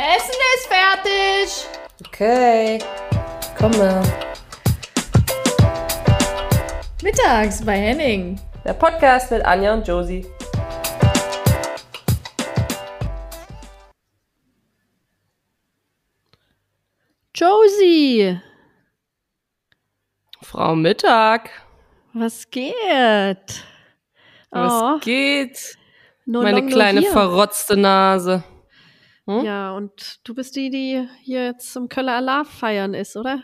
Essen ist fertig. Okay, komme. Mittags bei Henning. Der Podcast mit Anja und Josie. Josie, Frau Mittag. was geht? Was Oh, geht? no Meine long no kleine here. verrotzte Nase. Hm? Ja, und du bist die, die hier jetzt zum Köller Alarv feiern ist, oder?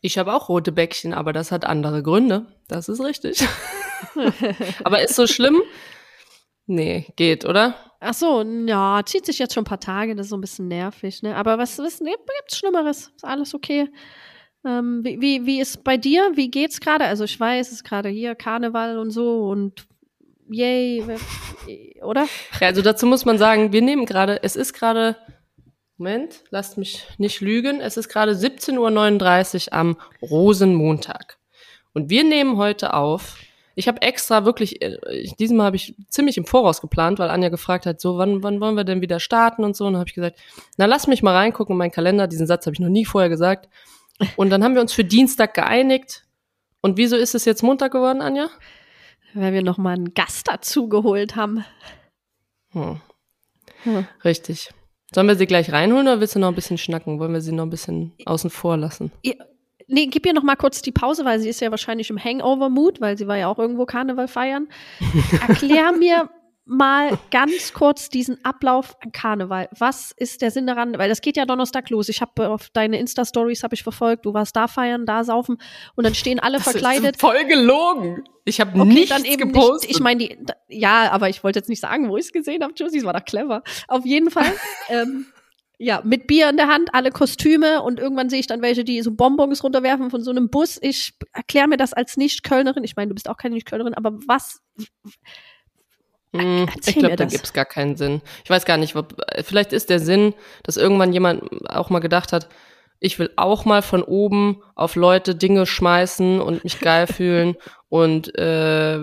Ich habe auch rote Bäckchen, aber das hat andere Gründe. Das ist richtig. aber ist so schlimm? Nee, geht, oder? Ach so, ja, zieht sich jetzt schon ein paar Tage, das ist so ein bisschen nervig, ne? Aber was, was ne, gibt's Schlimmeres? Ist alles okay? Ähm, wie, wie, wie ist bei dir? Wie geht's gerade? Also ich weiß, es ist gerade hier Karneval und so und yay, oder? Ja, also dazu muss man sagen, wir nehmen gerade, es ist gerade, Moment, lasst mich nicht lügen, es ist gerade 17.39 Uhr am Rosenmontag. Und wir nehmen heute auf, ich habe extra wirklich, äh, diesmal habe ich ziemlich im Voraus geplant, weil Anja gefragt hat, so, wann, wann wollen wir denn wieder starten und so. Und dann habe ich gesagt, na lass mich mal reingucken in meinen Kalender, diesen Satz habe ich noch nie vorher gesagt. Und dann haben wir uns für Dienstag geeinigt. Und wieso ist es jetzt Montag geworden, Anja? Weil wir noch mal einen Gast dazu geholt haben. Hm. Hm. Richtig. Sollen wir sie gleich reinholen oder willst du noch ein bisschen schnacken? Wollen wir sie noch ein bisschen außen vor lassen? Nee, gib ihr noch mal kurz die Pause, weil sie ist ja wahrscheinlich im Hangover-Mood, weil sie war ja auch irgendwo Karneval feiern. Erklär mir mal ganz kurz diesen Ablauf an Karneval. Was ist der Sinn daran? Weil das geht ja Donnerstag los. Ich habe auf deine Insta-Stories habe ich verfolgt. Du warst da feiern, da saufen und dann stehen alle verkleidet. voll gelogen. Ich habe Okay, nichts dann eben gepostet. nicht. Ich meine, ja, aber ich wollte jetzt nicht sagen, wo ich es gesehen habe. Josie, es war doch clever. Auf jeden Fall. ähm, ja, mit Bier in der Hand, alle Kostüme und irgendwann sehe ich dann welche, die so Bonbons runterwerfen von so einem Bus. Ich erkläre mir das als Nicht-Kölnerin. Ich meine, du bist auch keine Nicht-Kölnerin, aber was? Hm, ich glaube, da gibt's gar keinen Sinn. Ich weiß gar nicht, ob, vielleicht ist der Sinn, dass irgendwann jemand auch mal gedacht hat, ich will auch mal von oben auf Leute Dinge schmeißen und mich geil fühlen und äh,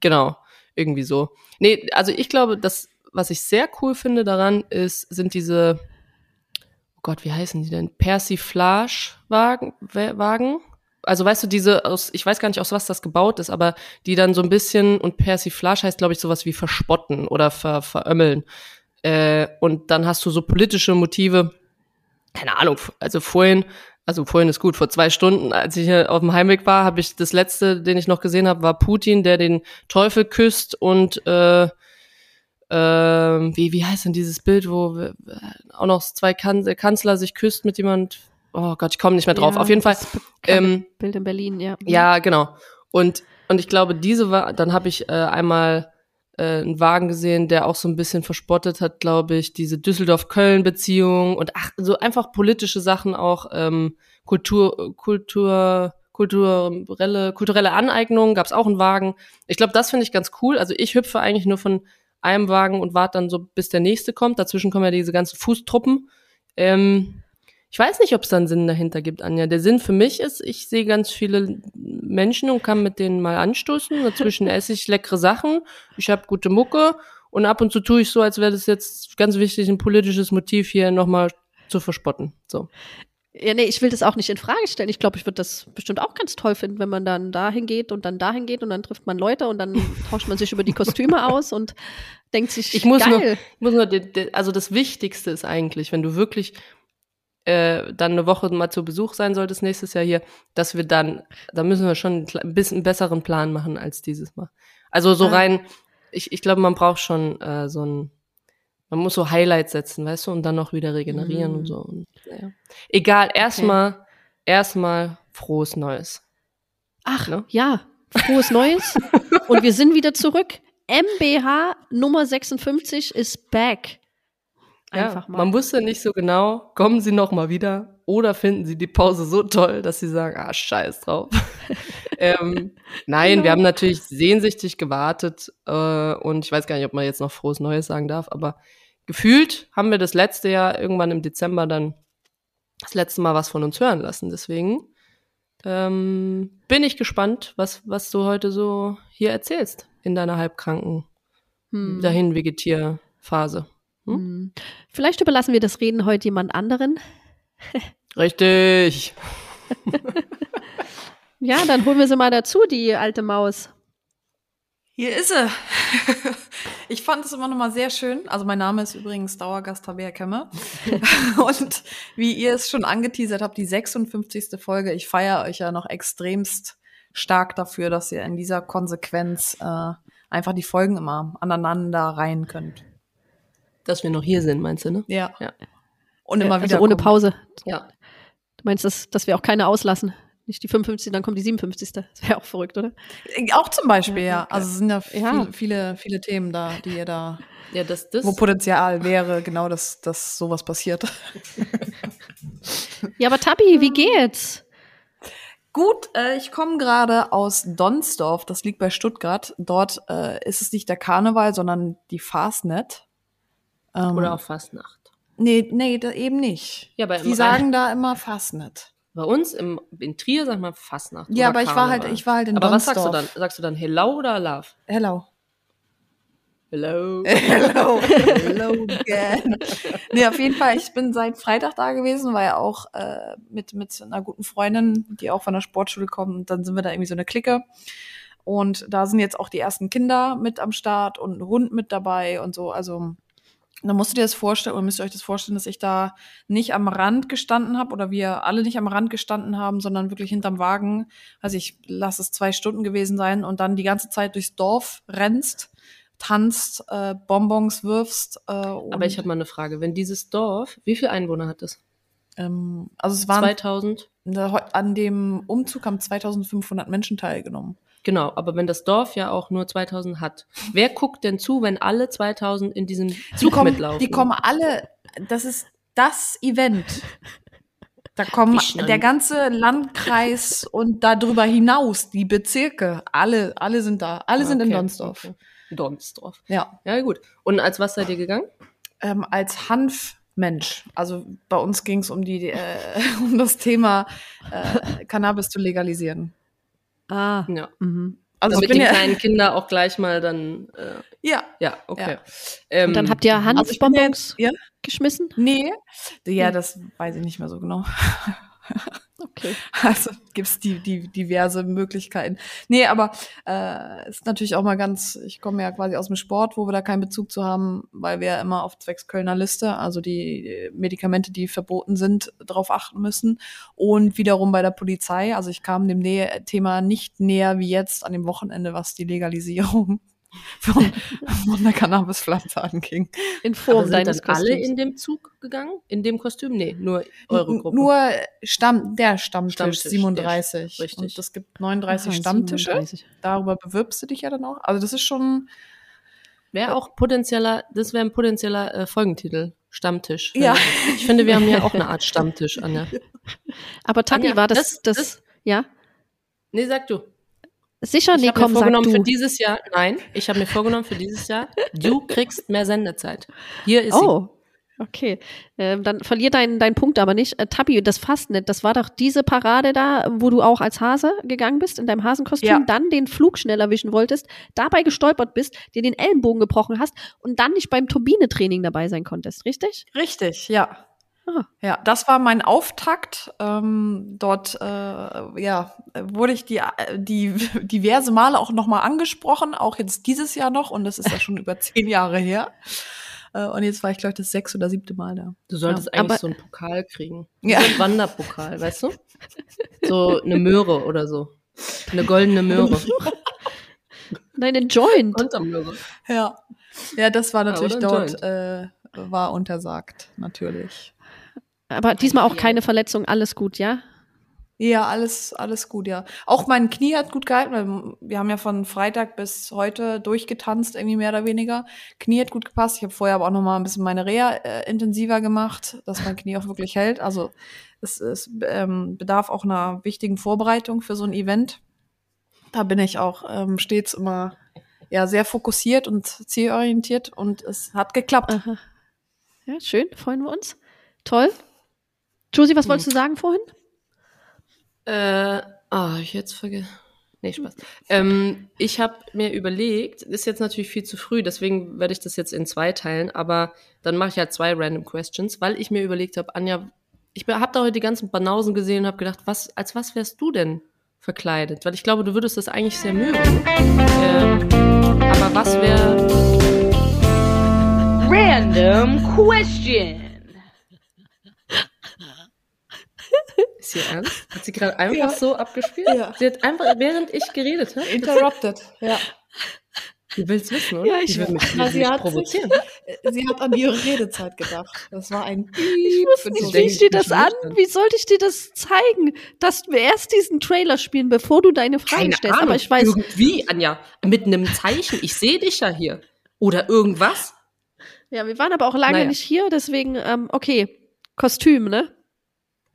genau, irgendwie so. Nee, also ich glaube, das, was ich sehr cool finde daran, ist, sind diese, oh Gott, wie heißen die denn? Persiflage-Wagen? Also weißt du, diese aus, ich weiß gar nicht, aus was das gebaut ist, aber die dann so ein bisschen, und Persiflage heißt, glaube ich, sowas wie verspotten oder ver, verömmeln. Äh, und dann hast du so politische Motive, keine Ahnung, also vorhin, also vorhin ist gut, vor zwei Stunden, als ich hier auf dem Heimweg war, habe ich das letzte, den ich noch gesehen habe, war Putin, der den Teufel küsst und äh, ähm, wie, wie heißt denn dieses Bild, wo wir, äh, auch noch zwei kan Kanzler sich küsst mit jemand, oh Gott, ich komme nicht mehr drauf. Ja, Auf jeden Fall, ähm, Bild in Berlin, ja. ja, genau. Und, und ich glaube, diese war, dann habe ich äh, einmal äh, einen Wagen gesehen, der auch so ein bisschen verspottet hat, glaube ich, diese Düsseldorf-Köln-Beziehung und ach, so einfach politische Sachen auch, ähm, Kultur, Kultur, kulturelle, kulturelle Aneignung, gab es auch einen Wagen. Ich glaube, das finde ich ganz cool. Also ich hüpfe eigentlich nur von einem Wagen und warte dann so, bis der nächste kommt. Dazwischen kommen ja diese ganzen Fußtruppen. Ähm, ich weiß nicht, ob es da einen Sinn dahinter gibt, Anja. Der Sinn für mich ist, ich sehe ganz viele Menschen und kann mit denen mal anstoßen. Dazwischen esse ich leckere Sachen. Ich habe gute Mucke und ab und zu tue ich so, als wäre das jetzt ganz wichtig, ein politisches Motiv hier nochmal zu verspotten. So. Ja, nee, ich will das auch nicht in Frage stellen. Ich glaube, ich würde das bestimmt auch ganz toll finden, wenn man dann dahin geht und dann dahin geht und dann trifft man Leute und dann tauscht man sich über die Kostüme aus und denkt sich, Ich muss geil. nur, ich muss nur, also das Wichtigste ist eigentlich, wenn du wirklich äh, dann eine Woche mal zu Besuch sein solltest nächstes Jahr hier, dass wir dann, da müssen wir schon ein bisschen besseren Plan machen als dieses Mal. Also so Ah. rein, ich, ich glaube, man braucht schon äh, so ein, man muss so Highlights setzen, weißt du, und dann noch wieder regenerieren Mm. und so. Und, naja. Egal, erstmal, erstmal frohes Neues. Ach, Ne? ja, frohes Neues. und wir sind wieder zurück. MBH Nummer 56 ist back. Einfach ja, mal. Man wusste nicht so genau, kommen sie noch mal wieder oder finden sie die Pause so toll, dass sie sagen, ah, scheiß drauf. ähm, nein, Genau. wir haben natürlich sehnsüchtig gewartet äh, und ich weiß gar nicht, ob man jetzt noch frohes Neues sagen darf, aber gefühlt haben wir das letzte Jahr irgendwann im Dezember dann das letzte Mal was von uns hören lassen. Deswegen ähm, bin ich gespannt, was, was du heute so hier erzählst in deiner halbkranken Hm. dahin Vegetierphase. Hm? Hm. Vielleicht überlassen wir das Reden heute jemand anderen. Richtig. Ja, dann holen wir sie mal dazu, die alte Maus. Hier ist sie. Ich fand es immer noch mal sehr schön. Also mein Name ist übrigens Dauergast Tabea Kemme. Und wie ihr es schon angeteasert habt, die 56. Folge. Ich feiere euch ja noch extremst stark dafür, dass ihr in dieser Konsequenz äh, einfach die Folgen immer aneinander reihen könnt. Dass wir noch hier sind, meinst du, ne? Ja. Ja. Und immer also wieder ohne kommen. Pause. Ja. Du meinst, dass, dass wir auch keine auslassen? Nicht die 55, dann kommt die 57. Das wäre auch verrückt, oder? Auch zum Beispiel, Ja, ja. Also es sind ja, viel, Ja. viele, viele Themen da, die ihr da, Ja, das, das. wo Potenzial wäre, genau, dass, dass sowas passiert. Ja, aber Tabi, wie geht's? Gut, äh, ich komme gerade aus Donsdorf, das liegt bei Stuttgart. Dort äh, ist es nicht der Karneval, sondern die Fastnet. Ähm, Oder auch Fastnacht. Nee, nee, da eben nicht. Ja, bei Die sagen da immer Fastnet. Bei uns im, in Trier sagt man Fastnacht. Ja, aber ich war halt, ich war halt in Aber was sagst du dann? Sagst du dann Hello oder Love? Hello. Hello. Hello. Hello again. nee, auf jeden Fall, ich bin seit Freitag da gewesen, war ja auch äh, mit, mit einer guten Freundin, die auch von der Sportschule kommt. Und dann sind wir da irgendwie so eine Clique. Und da sind jetzt auch die ersten Kinder mit am Start und ein Hund mit dabei und so. Also dann musst du dir das vorstellen, oder müsst ihr euch das vorstellen, dass ich da nicht am Rand gestanden habe oder wir alle nicht am Rand gestanden haben, sondern wirklich hinterm Wagen. Also ich lass es zwei Stunden gewesen sein und dann die ganze Zeit durchs Dorf rennst, tanzt, äh, Bonbons wirfst. Äh, Aber ich habe mal eine Frage. Wenn dieses Dorf, wie viele Einwohner hat es? ähm, also es waren 2000? an dem Umzug haben 2500 Menschen teilgenommen. Genau, aber wenn das Dorf ja auch nur 2000 hat, wer guckt denn zu, wenn alle 2000 in diesem Die Zug kommen, mitlaufen? die kommen alle, das ist das Event. Da kommen der ganze Landkreis und darüber hinaus, die Bezirke, alle, alle sind da. Alle sind in Okay, Donsdorf. okay. Donsdorf. Ja. Ja, gut. Und als was seid ihr gegangen? Ähm, als Hanfmensch. Also bei uns ging es um die, äh, um das Thema äh, Cannabis zu legalisieren. Ah. Ja. Mhm. Also Damit ich bin die ja, kleinen Kinder auch gleich mal dann, äh, ja, ja, okay. Ja. Ähm, dann habt ihr also Hanfbonbons jetzt, ja, geschmissen? nee, ja, das weiß ich nicht mehr so genau. Okay. Also gibt's die, die diverse Möglichkeiten. Nee, aber äh, ist natürlich auch mal ganz, ich komme ja quasi aus dem Sport, wo wir da keinen Bezug zu haben, weil wir ja immer auf zwecks Kölner Liste, also die Medikamente, die verboten sind, darauf achten müssen. Und wiederum bei der Polizei, also ich kam dem Nä Thema nicht näher wie jetzt an dem Wochenende, was die Legalisierung von, von der Cannabispflanze anging. In aber Form sind deines dann alle in dem Zug gegangen? In dem Kostüm? Nee, nur eure Gruppe. Nur Stamm, der Stammtisch, Stammtisch, 37. der- richtig. Und es gibt 39 Aha, Stammtische. 37. darüber bewirbst du dich ja dann auch. Also das ist schon, Wäre auch potenzieller, das wäre ein potenzieller äh, Folgentitel. Stammtisch. Ja. Ich finde, wir haben ja auch eine Art Stammtisch, Anja. Aber Tabi, Anja, war das, das- das, das- ja? Nee, sag du. Sicher? Ich Nee, habe mir komm, sag vorgenommen für du. dieses Jahr, nein, ich habe mir vorgenommen für dieses Jahr, du kriegst mehr Sendezeit. Hier ist sie. Oh, okay. Ähm, dann verlier deinen deinen Punkt aber nicht. Äh, Tabi, das Fastnet, das war doch diese Parade da, wo du auch als Hase gegangen bist, in deinem Hasenkostüm, Ja. dann den Flug schnell erwischen wolltest, dabei gestolpert bist, dir den Ellenbogen gebrochen hast und dann nicht beim Turbinetraining dabei sein konntest, richtig? richtig, ja. Ah. Ja, das war mein Auftakt. Ähm, dort, äh, ja, wurde ich die, die diverse Male auch nochmal angesprochen, auch jetzt dieses Jahr noch, und das ist ja schon über zehn Jahre her. Äh, und jetzt war ich, glaube ich, das sechs oder siebte Mal da. Du solltest Ja, eigentlich aber- so einen Pokal kriegen. Ja. So einen Wanderpokal, weißt du? So eine Möhre oder so. Eine goldene Möhre. Nein, ein Joint. Kontermöhre. Ja. Ja, das war natürlich dort, äh, war untersagt, natürlich. Aber diesmal auch keine Verletzung, alles gut, ja? Ja, alles, alles gut, ja. Auch mein Knie hat gut gehalten, weil wir haben ja von Freitag bis heute durchgetanzt, irgendwie mehr oder weniger. Knie hat gut gepasst. Ich habe vorher aber auch noch mal ein bisschen meine Reha äh, intensiver gemacht, dass mein Knie auch wirklich hält. Also es, es ähm, bedarf auch einer wichtigen Vorbereitung für so ein Event. Da bin ich auch ähm, stets immer ja sehr fokussiert und zielorientiert und es hat geklappt. Aha. Ja, schön, freuen wir uns. Toll. Josie, was Hm. wolltest du sagen vorhin? Äh, ah, ich jetzt vergessen. Nee, Spaß. Ähm, ich habe mir überlegt, ist jetzt natürlich viel zu früh, deswegen werde ich das jetzt in zwei teilen, aber dann mache ich halt zwei Random Questions, weil ich mir überlegt habe, Anja, ich habe da heute die ganzen Banausen gesehen und habe gedacht, was, als was wärst du denn verkleidet? Weil ich glaube, du würdest das eigentlich sehr mögen. Ähm, aber was wäre. Random question. Ist hier ernst? Hat sie gerade einfach Ja. so abgespielt? Ja. Sie hat einfach, während ich geredet habe. Interrupted, ja. Du willst wissen, oder? Ja, ich will mich, Na, sie mich hat provozieren. Sie hat an ihre Redezeit gedacht. Das war ein Ich wusste nicht, wie ich dir das an. Wie sollte ich dir das zeigen, dass wir erst diesen Trailer spielen, bevor du deine Fragen Keine stellst? Ahnung. Aber ich weiß, Irgendwie, Anja, mit einem Zeichen. Ich sehe dich ja hier. Oder irgendwas. ja, wir waren aber auch lange Naja. nicht hier, deswegen, ähm, okay, Kostüm, ne?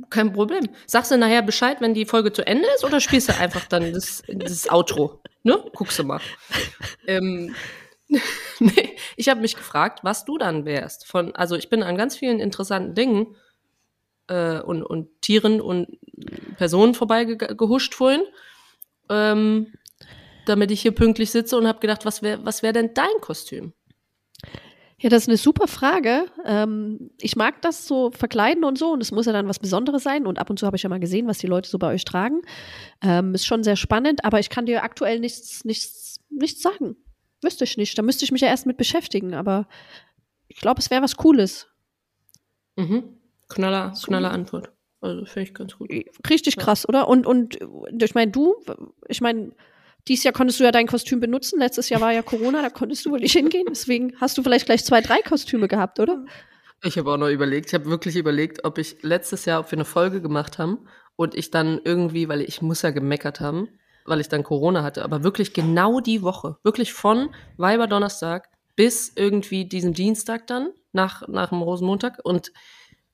Kein Problem. Sagst du nachher Bescheid, wenn die Folge zu Ende ist, oder spielst du einfach dann das, das Outro? Ne? Guckst du mal. ähm, ich habe mich gefragt, was du dann wärst. Von, also ich bin an ganz vielen interessanten Dingen äh, und, und Tieren und Personen vorbeigehuscht vorhin, ähm, damit ich hier pünktlich sitze und habe gedacht, was wäre was wär denn dein Kostüm? Ja, das ist eine super Frage. Ähm, ich mag das so verkleiden und so und es muss ja dann was Besonderes sein und ab und zu habe ich ja mal gesehen, was die Leute so bei euch tragen. Ähm, ist schon sehr spannend, aber ich kann dir aktuell nichts, nichts, nichts sagen. Wüsste ich nicht. Da müsste ich mich ja erst mit beschäftigen, aber ich glaube, es wäre was Cooles. Mhm. Knaller, knaller Antwort. Also finde ich ganz gut. Richtig krass, oder? Und, und ich meine, du, ich meine, dieses Jahr konntest du ja dein Kostüm benutzen. Letztes Jahr war ja Corona, da konntest du wohl nicht hingehen. Deswegen hast du vielleicht gleich zwei, drei Kostüme gehabt, oder? Ich habe auch noch überlegt, ich habe wirklich überlegt, ob ich letztes Jahr, ob wir eine Folge gemacht haben und ich dann irgendwie, weil ich muss ja gemeckert haben, weil ich dann Corona hatte, aber wirklich genau die Woche, wirklich von Weiberdonnerstag bis irgendwie diesen Dienstag dann, nach, nach dem Rosenmontag und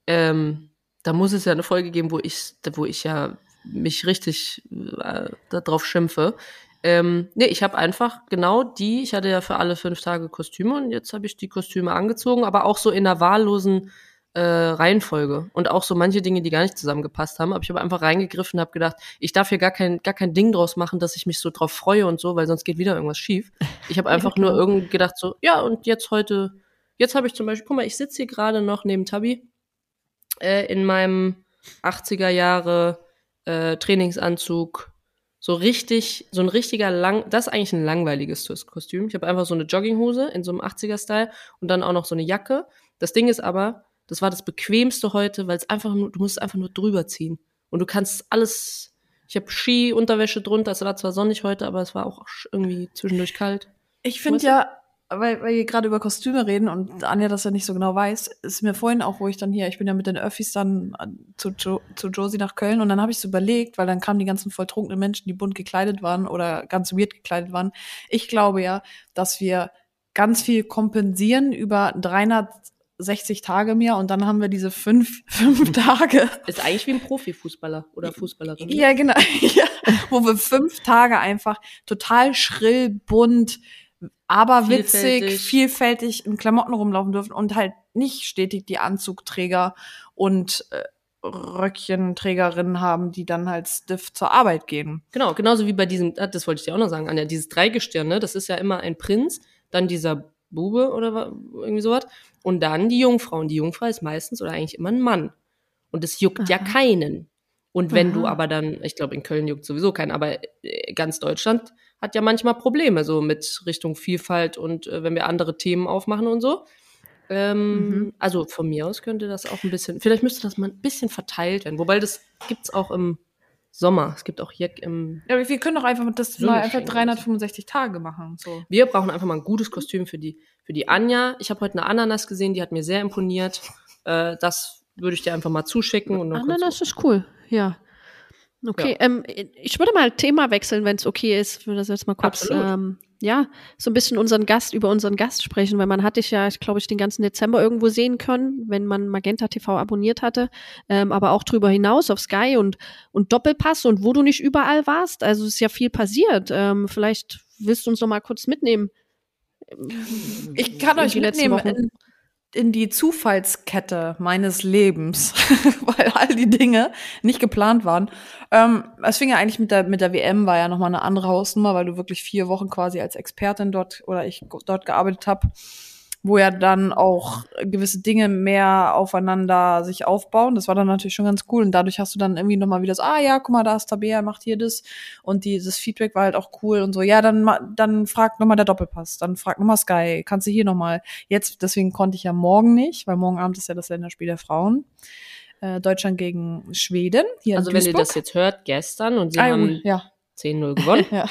ähm, da muss es ja eine Folge geben, wo ich, wo ich ja mich richtig äh, darauf schimpfe. Ähm, nee, ich habe einfach genau die, ich hatte ja für alle fünf Tage Kostüme und jetzt habe ich die Kostüme angezogen, aber auch so in einer wahllosen äh, Reihenfolge und auch so manche Dinge, die gar nicht zusammengepasst haben. Aber ich habe einfach reingegriffen und habe gedacht, ich darf hier gar kein, gar kein Ding draus machen, dass ich mich so drauf freue und so, weil sonst geht wieder irgendwas schief. Ich habe einfach nur irgendwie gedacht so, ja und jetzt heute, jetzt habe ich zum Beispiel, guck mal, ich sitze hier gerade noch neben Tabi äh, in meinem 80er Jahre äh, Trainingsanzug, so richtig, so ein richtiger lang, das ist eigentlich ein langweiliges Kostüm. Ich habe einfach so eine Jogginghose in so einem 80er-Style und dann auch noch so eine Jacke. Das Ding ist aber, das war das bequemste heute, weil es einfach nur, du musst es einfach nur drüber ziehen. Und du kannst alles, ich habe Ski, Unterwäsche drunter, es war zwar sonnig heute, aber es war auch irgendwie zwischendurch kalt. Ich finde ja, weil, weil wir gerade über Kostüme reden und Anja das ja nicht so genau weiß, ist mir vorhin auch, wo ich dann hier, ich bin ja mit den Öffis dann an- zu, jo zu Josie nach Köln und dann habe ich so überlegt, weil dann kamen die ganzen volltrunkenen Menschen, die bunt gekleidet waren oder ganz weird gekleidet waren. Ich glaube ja, dass wir ganz viel kompensieren über 360 Tage mehr und dann haben wir diese fünf, fünf Tage, Ist eigentlich wie ein Profifußballer oder Fußballerin. ja, genau. Ja, wo wir fünf Tage einfach total schrill, bunt, aber witzig, Vielfältig. vielfältig in Klamotten rumlaufen dürfen und halt nicht stetig die Anzugträger und äh, Röckchenträgerinnen haben, die dann halt stiff zur Arbeit gehen. Genau, genauso wie bei diesem, ah, das wollte ich dir auch noch sagen, Anja, dieses Dreigestirn, ne, das ist ja immer ein Prinz, dann dieser Bube oder irgendwie sowas und dann die Jungfrau. Und die Jungfrau ist meistens oder eigentlich immer ein Mann. Und es juckt ja Aha. keinen. Und wenn du Aha. aber dann, ich glaube, in Köln juckt sowieso keinen, aber äh, ganz Deutschland hat ja manchmal Probleme so mit Richtung Vielfalt und äh, wenn wir andere Themen aufmachen und so. Ähm, Mhm. Also von mir aus könnte das auch ein bisschen, vielleicht müsste das mal ein bisschen verteilt werden. Wobei das gibt's auch im Sommer. Es gibt auch hier im Ja, aber wir können doch einfach das mal einfach Schenke. 365 Tage machen. So. Wir brauchen einfach mal ein gutes Kostüm für die, für die Anja. Ich habe heute eine Ananas gesehen, die hat mir sehr imponiert. Äh, das würde ich dir einfach mal zuschicken. Und Ananas ist cool, ja. Okay, ähm, ich würde mal Thema wechseln, wenn es okay ist. Ich würde das jetzt mal kurz, ähm, ja, so ein bisschen unseren Gast, über unseren Gast sprechen, weil man hatte dich ja, ich glaube, ich den ganzen Dezember irgendwo sehen können, wenn man Magenta TV abonniert hatte, ähm, aber auch drüber hinaus auf Sky und, und Doppelpass und wo du nicht überall warst. Also es ist ja viel passiert. Ähm, vielleicht willst du uns noch mal kurz mitnehmen. Ich kann euch mitnehmen. In, die Zufallskette meines Lebens, weil all die Dinge nicht geplant waren. Ähm, es fing ja eigentlich mit der, mit der WM, war ja nochmal eine andere Hausnummer, weil du wirklich vier Wochen quasi als Expertin dort oder ich dort gearbeitet habe wo ja dann auch gewisse Dinge mehr aufeinander sich aufbauen. Das war dann natürlich schon ganz cool. Und dadurch hast du dann irgendwie nochmal wieder so, ah ja, guck mal, da ist Tabea, macht hier das. Und dieses Feedback war halt auch cool und so. Ja, dann, dann fragt nochmal der Doppelpass. Dann fragt nochmal Sky, kannst du hier nochmal. Jetzt, deswegen konnte ich ja morgen nicht, weil morgen Abend ist ja das Länderspiel der Frauen. Äh, Deutschland gegen Schweden. Hier also wenn ihr das jetzt hört, gestern und sie ah, haben ja. 10-0 gewonnen. Ja.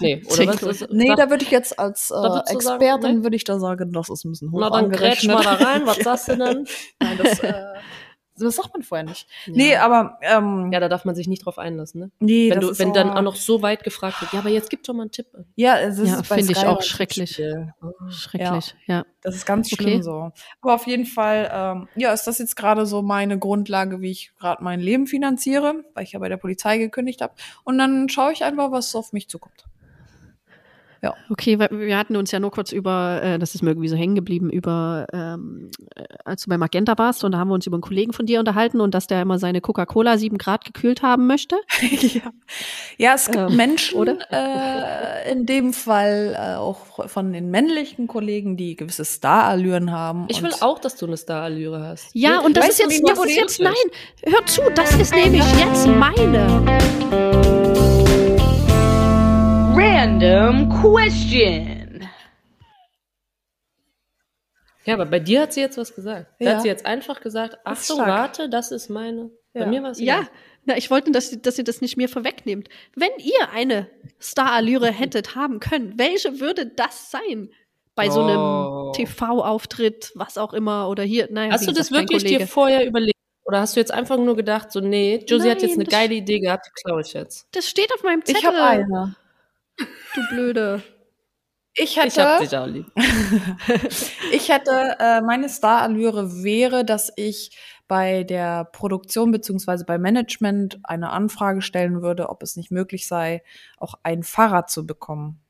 Nee, oder was? ist- Nee, da würde ich jetzt als äh, Expertin würde ich da sagen, das ist ein bisschen hoch Na dann grätsch mal da rein, was sagst du denn? Nein, das, äh, das sagt man vorher nicht. Nee, Ja. aber ähm, Ja, da darf man sich nicht drauf einlassen, ne? nee, Wenn, das du, ist wenn dann auch- auch noch so weit gefragt wird, ja, aber jetzt gib doch mal einen Tipp. ja, es ist Ja, bei finde ich auch schrecklich. Tippspiel. Schrecklich, ja. Das ist ganz Okay. schlimm so. Aber auf jeden Fall, ähm, ja, ist das jetzt gerade so meine Grundlage, wie ich gerade mein Leben finanziere, weil ich ja bei der Polizei gekündigt habe. Und dann schaue ich einfach, was auf mich zukommt. Okay, weil wir hatten uns ja nur kurz über, äh, das ist mir irgendwie so hängen geblieben, über, ähm, äh, als du bei Magenta warst und da haben wir uns über einen Kollegen von dir unterhalten und dass der immer seine Coca-Cola sieben Grad gekühlt haben möchte. ja. ja, es gibt Ähm, Menschen, oder? Äh, in dem Fall äh, auch von den männlichen Kollegen, die gewisse Starallüren haben. Ich will auch, dass du eine Starallüre hast. Ja, und das weißt ist jetzt, das ist jetzt, nein, hör zu, das ist nämlich jetzt meine. Random question. Ja, aber bei dir hat sie jetzt was gesagt. Da Ja. hat sie jetzt einfach gesagt, Achtung, stark. warte, das ist meine. Bei Ja. mir war es Ja, na, ich wollte, dass, dass ihr das nicht mir vorwegnehmt. Wenn ihr eine Starallüre hättet haben können, welche würde das sein? Bei so einem Oh. TV-Auftritt, was auch immer, oder hier, naja, Hast du das wirklich dir vorher überlegt? Oder hast du jetzt einfach nur gedacht, so, nee, Josie hat jetzt Nein, eine geile Idee gehabt, die klaue ich jetzt. Das steht auf meinem Zettel. ich habe eine. Du Blöde. Ich hätte, Ich hab dich auch lieb. ich hätte, äh, meine Starallüre wäre, dass ich bei der Produktion beziehungsweise bei Management eine Anfrage stellen würde, ob es nicht möglich sei, auch ein Fahrrad zu bekommen.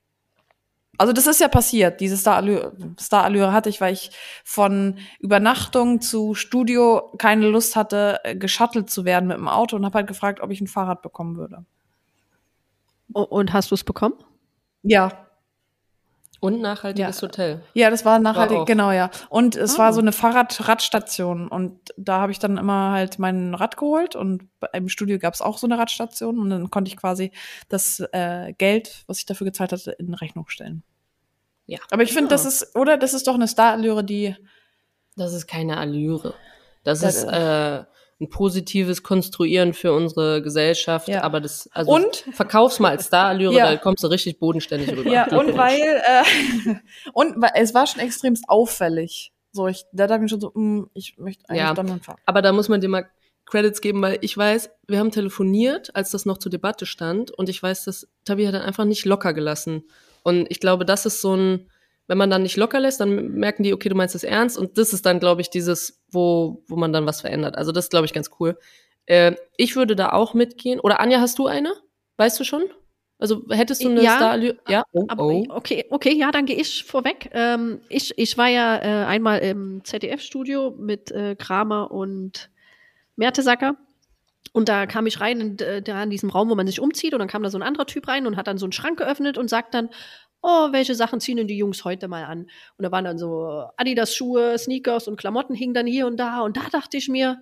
Also das ist ja passiert. Diese Starallüre, Starallüre hatte ich, weil ich von Übernachtung zu Studio keine Lust hatte, äh, geschuttelt zu werden mit dem Auto und habe halt gefragt, ob ich ein Fahrrad bekommen würde. Und hast du es bekommen? Ja, Und nachhaltiges Ja. Hotel. Ja, das war nachhaltig, auch. genau, ja. Und es Ah. war so eine Fahrrad-Radstation. Und da habe ich dann immer halt mein Rad geholt und im Studio gab es auch so eine Radstation und dann konnte ich quasi das äh, Geld, was ich dafür gezahlt hatte, in Rechnung stellen. Ja. Aber ich finde, Ja. das ist, oder? Das ist doch eine Starallüre, die. Das ist keine Allüre. Das, Das- ist äh, ein positives Konstruieren für unsere Gesellschaft. Ja. Aber das, also Und? verkauf's mal als Starallüre, Ja. da kommst du richtig bodenständig rüber. Ja, und weil, äh, und weil es war schon extremst auffällig. So, ich, da dachte ich mir schon so, mm, ich möchte eigentlich Ja. dann Fahrrad. Aber da muss man dir mal Credits geben, weil ich weiß, wir haben telefoniert, als das noch zur Debatte stand. Und ich weiß, dass Tabi hat dann einfach nicht locker gelassen. Und ich glaube, das ist so ein, wenn man dann nicht locker lässt, dann merken die, okay, du meinst es ernst. Und das ist dann, glaube ich, dieses, wo, wo man dann was verändert. Also das ist, glaube ich, ganz cool. Äh, ich würde da auch mitgehen. Oder Anja, hast du eine? Weißt du schon? Also hättest du eine Ja. Star Ja. Oh, Aber, oh. Okay, okay, ja, dann gehe ich vorweg. Ähm, ich, ich war ja äh, einmal im ZDF-Studio mit äh, Kramer und Mertesacker. Und da kam ich rein in, äh, da in diesem Raum, wo man sich umzieht. Und dann kam da so ein anderer Typ rein und hat dann so einen Schrank geöffnet und sagt dann, oh, welche Sachen ziehen denn die Jungs heute mal an? Und da waren dann so Adidas-Schuhe, Sneakers und Klamotten hingen dann hier und da. Und da dachte ich mir,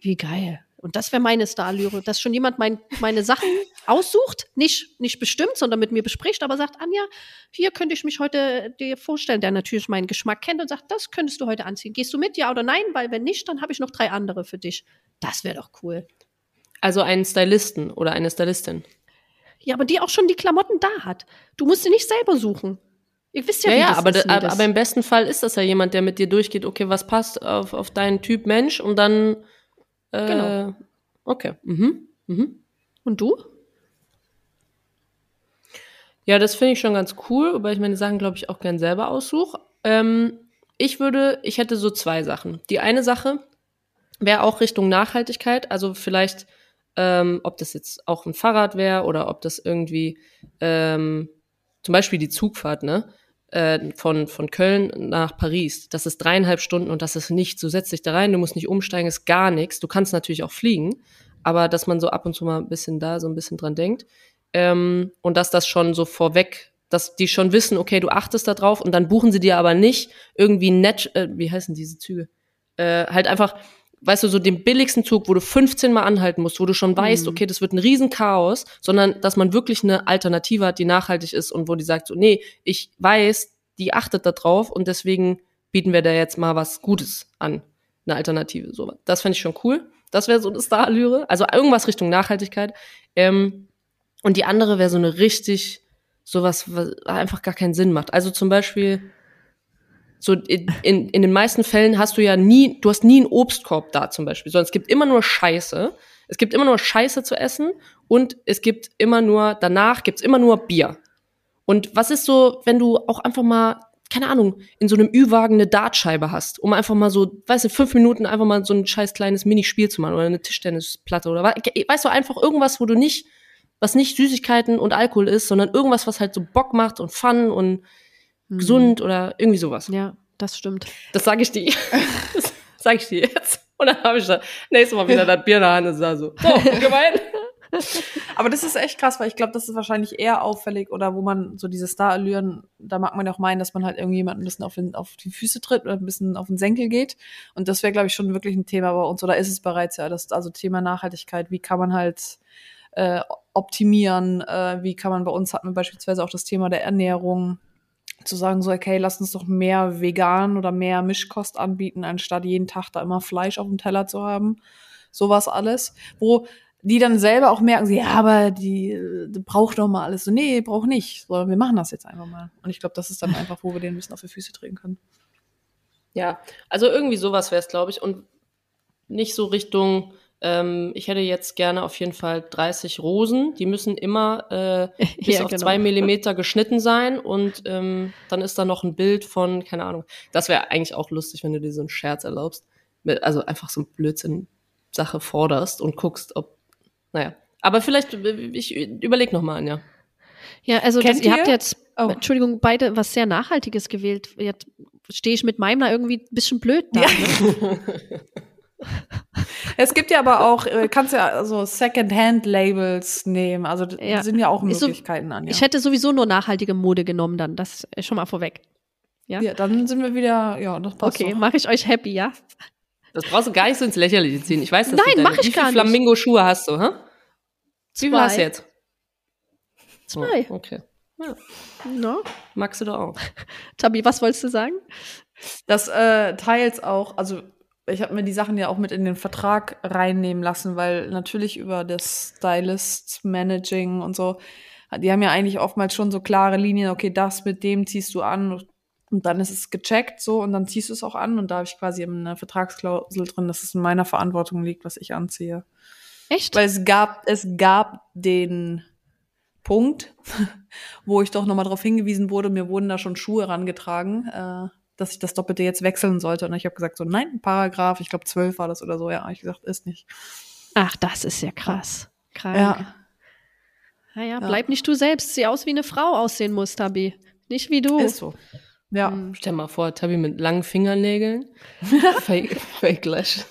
wie geil. Und das wäre meine Starallüre, dass schon jemand mein, meine Sachen aussucht, nicht, nicht bestimmt, sondern mit mir bespricht, aber sagt, Anja, hier könnte ich mich heute dir vorstellen, der natürlich meinen Geschmack kennt und sagt, das könntest du heute anziehen. Gehst du mit, ja oder nein? Weil wenn nicht, dann habe ich noch drei andere für dich. Das wäre doch cool. Also einen Stylisten oder eine Stylistin. Ja, aber die auch schon die Klamotten da hat. Du musst sie nicht selber suchen. Ihr wisst ja, Ja, wie ja, das aber, ist, da, aber im besten Fall ist das ja jemand, der mit dir durchgeht, okay, was passt auf, auf deinen Typ Mensch und dann äh, Genau. Okay. Mhm. Mhm. Und du? Ja, das finde ich schon ganz cool, wobei ich meine Sachen, glaube ich, auch gern selber aussuche. Ähm, ich würde, ich hätte so zwei Sachen. Die eine Sache wäre auch Richtung Nachhaltigkeit, also vielleicht, ähm, ob das jetzt auch ein Fahrrad wäre oder ob das irgendwie ähm, zum Beispiel die Zugfahrt, ne? äh, von, von Köln nach Paris. Das ist dreieinhalb Stunden und das ist nichts. Du setzt dich da rein, du musst nicht umsteigen, ist gar nichts. Du kannst natürlich auch fliegen, aber dass man so ab und zu mal ein bisschen da so ein bisschen dran denkt. Ähm, und dass das schon so vorweg, dass die schon wissen, okay, du achtest da drauf und dann buchen sie dir aber nicht irgendwie nett, äh, wie heißen diese Züge? Äh, halt einfach, weißt du, so den billigsten Zug, wo du 15 Mal anhalten musst, wo du schon weißt, Mhm. okay, das wird ein Riesenchaos, sondern dass man wirklich eine Alternative hat, die nachhaltig ist und wo die sagt so, nee, ich weiß, die achtet da drauf und deswegen bieten wir da jetzt mal was Gutes an, eine Alternative. So, das fände ich schon cool. Das wäre so eine Starallüre. Also irgendwas Richtung Nachhaltigkeit. Ähm, und die andere wäre so eine richtig, sowas, was einfach gar keinen Sinn macht. Also zum Beispiel, so in, in, den meisten Fällen hast du ja nie, du hast nie einen Obstkorb da zum Beispiel, sondern es gibt immer nur Scheiße. Es gibt immer nur Scheiße zu essen und es gibt immer nur, danach gibt's immer nur Bier. Und was ist so, wenn du auch einfach mal, keine Ahnung, in so einem Ü-Wagen eine Dartscheibe hast, um einfach mal so, weißt du, fünf Minuten einfach mal so ein scheiß kleines Minispiel zu machen oder eine Tischtennisplatte oder weißt du, einfach irgendwas, wo du nicht, was nicht Süßigkeiten und Alkohol ist, sondern irgendwas, was halt so Bock macht und Fun und gesund oder irgendwie sowas. Ja, das stimmt. Das sage ich dir. Das sage ich dir jetzt. Und dann habe ich da nächstes Mal wieder das Bier in der Hand und sah so, so, gemein. Aber das ist echt krass, weil ich glaube, das ist wahrscheinlich eher auffällig oder wo man so diese Star-Allüren, da mag man ja auch meinen, dass man halt irgendjemanden ein bisschen auf, den, auf die Füße tritt oder ein bisschen auf den Senkel geht. Und das wäre, glaube ich, schon wirklich ein Thema bei uns oder ist es bereits ja. Das ist also Thema Nachhaltigkeit. Wie kann man halt äh, optimieren? Äh, wie kann man bei uns hatten wir beispielsweise auch das Thema der Ernährung zu sagen so, okay, lass uns doch mehr vegan oder mehr Mischkost anbieten, anstatt jeden Tag da immer Fleisch auf dem Teller zu haben. Sowas alles. Wo die dann selber auch merken, sie, ja, aber die, die braucht doch mal alles. So, nee, braucht nicht. Sondern wir machen das jetzt einfach mal. Und ich glaube, das ist dann einfach, wo wir den ein bisschen auf die Füße treten können. Ja, also irgendwie sowas wäre es, glaube ich. Und nicht so Richtung, ähm, ich hätte jetzt gerne auf jeden Fall 30 Rosen. Die müssen immer äh, bis Ja, auf genau. zwei Millimeter geschnitten sein. Und ähm, dann ist da noch ein Bild von, keine Ahnung. Das wäre eigentlich auch lustig, wenn du dir so einen Scherz erlaubst. Mit- Also einfach so ein Blödsinn-Sache forderst und guckst, ob, naja. Aber vielleicht, äh, ich überleg noch mal, Anja. Ja, also das, Kennt ihr habt ihr? jetzt, Oh. Entschuldigung, beide was sehr Nachhaltiges gewählt. Jetzt stehe ich mit meinem da irgendwie ein bisschen blöd da. Ja. Ne? Es gibt ja aber auch, äh, kannst ja so Second-Hand-Labels nehmen. Also das Ja. sind ja auch Ist so- Möglichkeiten an. Ja. Ich hätte sowieso nur nachhaltige Mode genommen dann. Das ist schon mal vorweg. Ja? ja, dann sind wir wieder, ja, das passt Okay, mache ich euch happy, ja? Das brauchst du gar nicht so ins Lächerliche ziehen. Ich weiß, dass Nein, du mach ich Wie gar viele nicht. Flamingo-Schuhe hast du, hä? Wie viel hast du jetzt? Zwei. Oh, okay. No? Magst du doch auch. Tabi, was wolltest du sagen? Das äh, teils auch, also ich habe mir die Sachen ja auch mit in den Vertrag reinnehmen lassen, weil natürlich über das Stylist Managing und so, die haben ja eigentlich oftmals schon so klare Linien, okay, das mit dem ziehst du an und dann ist es gecheckt so und dann ziehst du es auch an und da habe ich quasi eine Vertragsklausel drin, dass es in meiner Verantwortung liegt, was ich anziehe. Echt? Weil es gab, es gab den Punkt, wo ich doch nochmal darauf hingewiesen wurde, mir wurden da schon Schuhe rangetragen, äh, dass ich das Doppelte jetzt wechseln sollte. Und ich habe gesagt, so nein, Paragraph, ich glaube 12 war das oder so. Ja, ich gesagt, ist nicht. Ach, das ist ja krass. Krank. Ja, Naja, Ja. bleib nicht du selbst. Sieh aus, wie eine Frau aussehen muss, Tabi. Nicht wie du. ist so. Ja. Hm. Stell mal vor, Tabi mit langen Fingernägeln. Fake, Fake Lashes.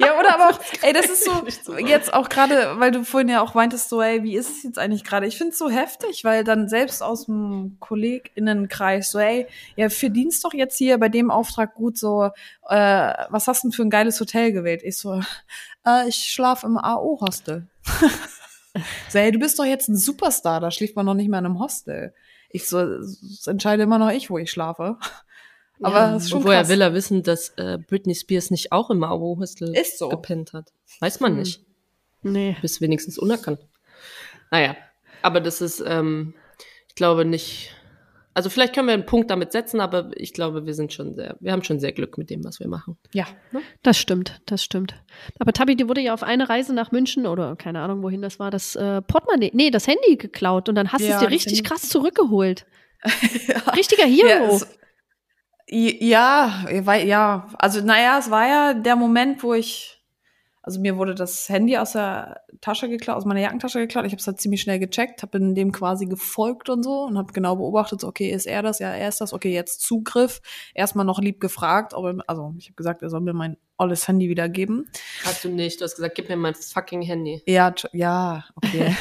Ja, oder aber auch, ey, das ist so, jetzt auch gerade, weil du vorhin ja auch meintest, so, ey, wie ist es jetzt eigentlich gerade? Ich finde es so heftig, weil dann selbst aus dem KollegInnenkreis so, ey, ja, verdienst doch jetzt hier bei dem Auftrag gut so, äh, was hast du denn für ein geiles Hotel gewählt? Ich so, äh, ich schlafe im AO-Hostel. so, ey, du bist doch jetzt ein Superstar, da schläft man noch nicht mal in einem Hostel. Ich so, das entscheide immer noch ich, wo ich schlafe. Aber Ja, es ist schon woher krass. will er wissen, dass äh, Britney Spears nicht auch im Abo-Hostel Ist so. gepennt hat? Weiß man Hm. nicht. Nee. Bist wenigstens unerkannt. Naja, aber das ist, ähm, ich glaube nicht. Also vielleicht können wir einen Punkt damit setzen, aber ich glaube, wir sind schon sehr, wir haben schon sehr Glück mit dem, was wir machen. Ja. Das stimmt, das stimmt. Aber Tabi, dir wurde ja auf eine Reise nach München oder keine Ahnung, wohin das war, das äh, Portemonnaie, nee, das Handy geklaut und dann hast du Ja, es dir richtig krass zurückgeholt. ja. Richtiger Ja, Hero. es, ja, weil- ja, also naja, es war ja der Moment, wo ich, Also mir wurde das Handy aus der Tasche geklaut, aus meiner Jackentasche geklaut. Ich habe es halt ziemlich schnell gecheckt, habe in dem quasi gefolgt und so und habe genau beobachtet, so, okay, ist er das? Ja, er ist das. Okay, jetzt Zugriff. Erstmal noch lieb gefragt, ob er, also ich habe gesagt, er soll mir mein olles Handy wiedergeben. Hast du nicht. Du hast gesagt, gib mir mein fucking Handy. Ja, ja, okay.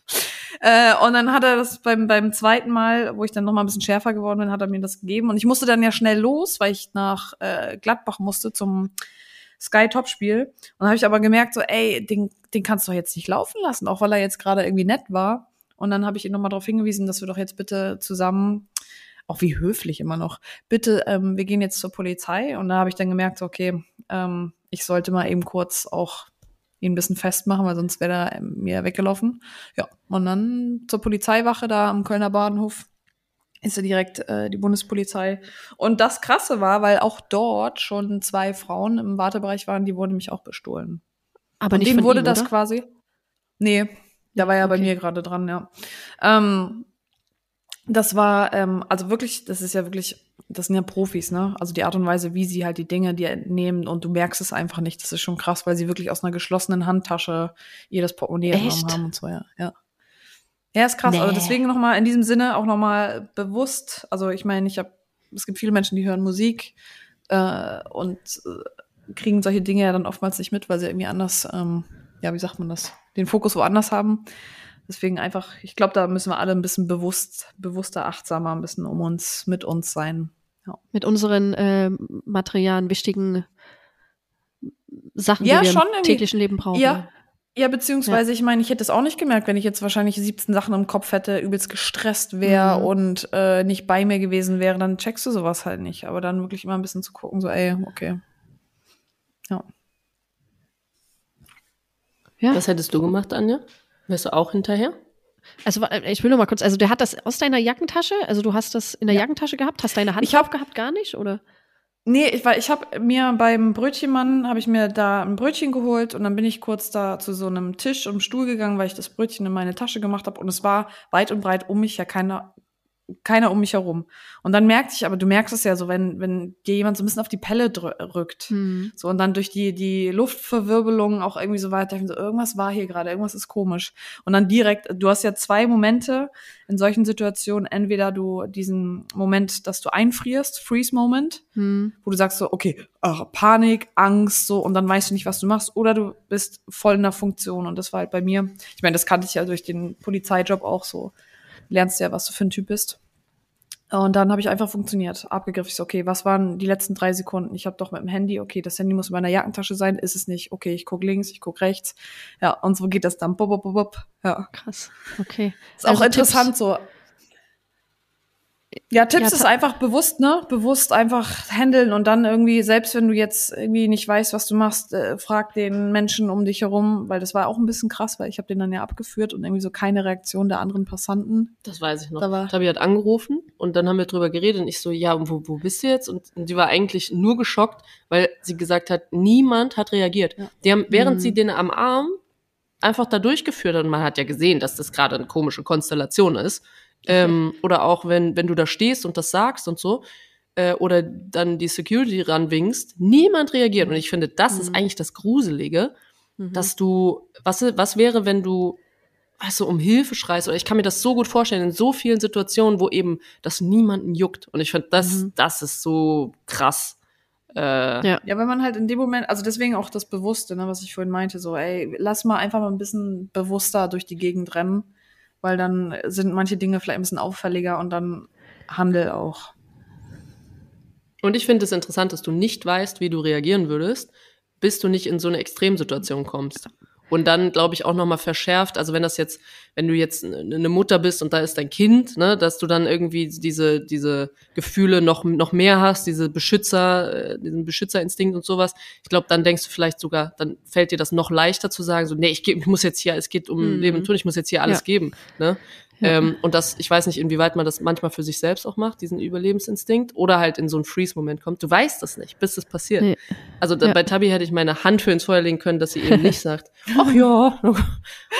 äh, und dann hat er das beim, beim zweiten Mal, wo ich dann noch mal ein bisschen schärfer geworden bin, hat er mir das gegeben. Und ich musste dann ja schnell los, weil ich nach äh, Gladbach musste zum Sky Top Spiel. Und dann habe ich aber gemerkt, so, ey, den, den kannst du doch jetzt nicht laufen lassen, auch weil er jetzt gerade irgendwie nett war. Und dann habe ich ihn noch mal darauf hingewiesen, dass wir doch jetzt bitte zusammen auch wie höflich immer noch. Bitte, ähm, wir gehen jetzt zur Polizei. Und da habe ich dann gemerkt, so, okay, ähm, ich sollte mal eben kurz auch ihn ein bisschen festmachen, weil sonst wäre er ähm, mir weggelaufen. Ja, und dann zur Polizeiwache da am Kölner Bahnhof ist ja direkt äh, die Bundespolizei. Und das Krasse war, weil auch dort schon zwei Frauen im Wartebereich waren, die wurden nämlich auch bestohlen. Aber Und nicht denen von wurde ihm, das oder? quasi. Nee, da war ja bei Okay. mir gerade dran, ja. Ähm, das war, ähm, also wirklich, das ist ja wirklich, das sind ja Profis, ne? Also die Art und Weise, wie sie halt die Dinge dir entnehmen und du merkst es einfach nicht. Das ist schon krass, weil sie wirklich aus einer geschlossenen Handtasche ihr das Portemonnaie Echt? entnommen haben und so, ja. Ja, ja ist krass. Also Nee. deswegen nochmal in diesem Sinne auch nochmal bewusst, also ich meine, ich habe, es gibt viele Menschen, die hören Musik äh, und äh, kriegen solche Dinge ja dann oftmals nicht mit, weil sie irgendwie anders, ähm, ja, wie sagt man das, den Fokus woanders haben. Deswegen einfach, ich glaube, da müssen wir alle ein bisschen bewusst, bewusster, achtsamer, ein bisschen um uns, mit uns sein. Mit unseren ähm, materialen, wichtigen Sachen, Ja, die wir schon im täglichen Leben brauchen. Ja. Ja, beziehungsweise, ich meine, ich hätte es auch nicht gemerkt, wenn ich jetzt wahrscheinlich 17 Sachen im Kopf hätte, übelst gestresst wäre Mhm. und äh, nicht bei mir gewesen wäre, dann checkst du sowas halt nicht. Aber dann wirklich immer ein bisschen zu gucken, so, ey, okay. Ja. Ja. Was hättest du gemacht, Anja? Wärst du auch hinterher? Also wa- ich will noch mal kurz, also der hat das aus deiner Jackentasche, also du hast das in der Ja. Jackentasche gehabt, hast deine Hand Ich hab- gehabt, gar nicht, oder? Nee, ich, weil ich habe mir beim Brötchenmann, habe ich mir da ein Brötchen geholt und dann bin ich kurz da zu so einem Tisch und Stuhl gegangen, weil ich das Brötchen in meine Tasche gemacht habe und es war weit und breit um mich ja keiner keiner um mich herum. Und dann merkte ich, aber du merkst es ja so, wenn wenn dir jemand so ein bisschen auf die Pelle rückt. Hm. So, und dann durch die, die Luftverwirbelung auch irgendwie so weiter, ich so, irgendwas war hier gerade, irgendwas ist komisch. Und dann direkt, du hast ja zwei Momente in solchen Situationen, entweder du diesen Moment, dass du einfrierst, Freeze-Moment, Hm. wo du sagst so, okay, ach, Panik, Angst, so, und dann weißt du nicht, was du machst, oder du bist voll in der Funktion. Und das war halt bei mir, ich meine, das kannte ich ja durch den Polizeijob auch so. Lernst ja, was du für ein Typ bist. Und dann habe ich einfach funktioniert, abgegriffen. Ich so, okay, was waren die letzten drei Sekunden? Ich habe doch mit dem Handy, okay, das Handy muss in meiner Jackentasche sein, ist es nicht. Okay, ich guck links, ich guck rechts. Ja, und so geht das dann. Bop, bop, bop, bop. Ja. Krass. Okay. Ist auch Also interessant Tipps. so. Ja, Tipps Ja, ist einfach bewusst, ne? Bewusst einfach handeln und dann irgendwie, selbst wenn du jetzt irgendwie nicht weißt, was du machst, äh, frag den Menschen um dich herum, weil das war auch ein bisschen krass, weil ich habe den dann ja abgeführt und irgendwie so keine Reaktion der anderen Passanten. Das weiß ich noch. Da war- Tabi hat angerufen und dann haben wir drüber geredet und ich so, ja, wo, wo bist du jetzt? Und, und die war eigentlich nur geschockt, weil sie gesagt hat, niemand hat reagiert. Ja. Die haben, während Mhm. sie den am Arm einfach da durchgeführt hat, und man hat ja gesehen, dass das gerade eine komische Konstellation ist, ähm, oder auch wenn, wenn du da stehst und das sagst und so, äh, oder dann die Security ranwinkst, niemand reagiert. Und ich finde, das ist Mhm. eigentlich das Gruselige, Mhm. dass du, was, was wäre, wenn du, weißt du, um Hilfe schreist, oder ich kann mir das so gut vorstellen, in so vielen Situationen, wo eben das niemanden juckt. Und ich finde, das, Mhm. das ist so krass. Äh, Ja. Ja, wenn man halt in dem Moment, also deswegen auch das Bewusste, ne, was ich vorhin meinte, so, ey, lass mal einfach mal ein bisschen bewusster durch die Gegend rennen, weil dann sind manche Dinge vielleicht ein bisschen auffälliger und dann handel auch. Und ich finde es interessant, dass du nicht weißt, wie du reagieren würdest, bis du nicht in so eine Extremsituation kommst. Und dann, glaube ich, auch nochmal verschärft, also wenn das jetzt, wenn du jetzt eine Mutter bist und da ist dein Kind, ne, dass du dann irgendwie diese, diese Gefühle noch, noch mehr hast, diese Beschützer, äh, diesen Beschützerinstinkt und sowas. Ich glaube, dann denkst du vielleicht sogar, dann fällt dir das noch leichter zu sagen, so, nee, ich, geb, ich muss jetzt hier, es geht um Mhm. Leben und Tod, ich muss jetzt hier alles Ja. geben, ne. Ja. Ähm, und das, ich weiß nicht, inwieweit man das manchmal für sich selbst auch macht, diesen Überlebensinstinkt, oder halt in so einen Freeze-Moment kommt. Du weißt das nicht, bis es passiert. Nee. Also da, Ja. bei Tabi hätte ich meine Hand für ins Feuer legen können, dass sie eben nicht sagt, ach ja,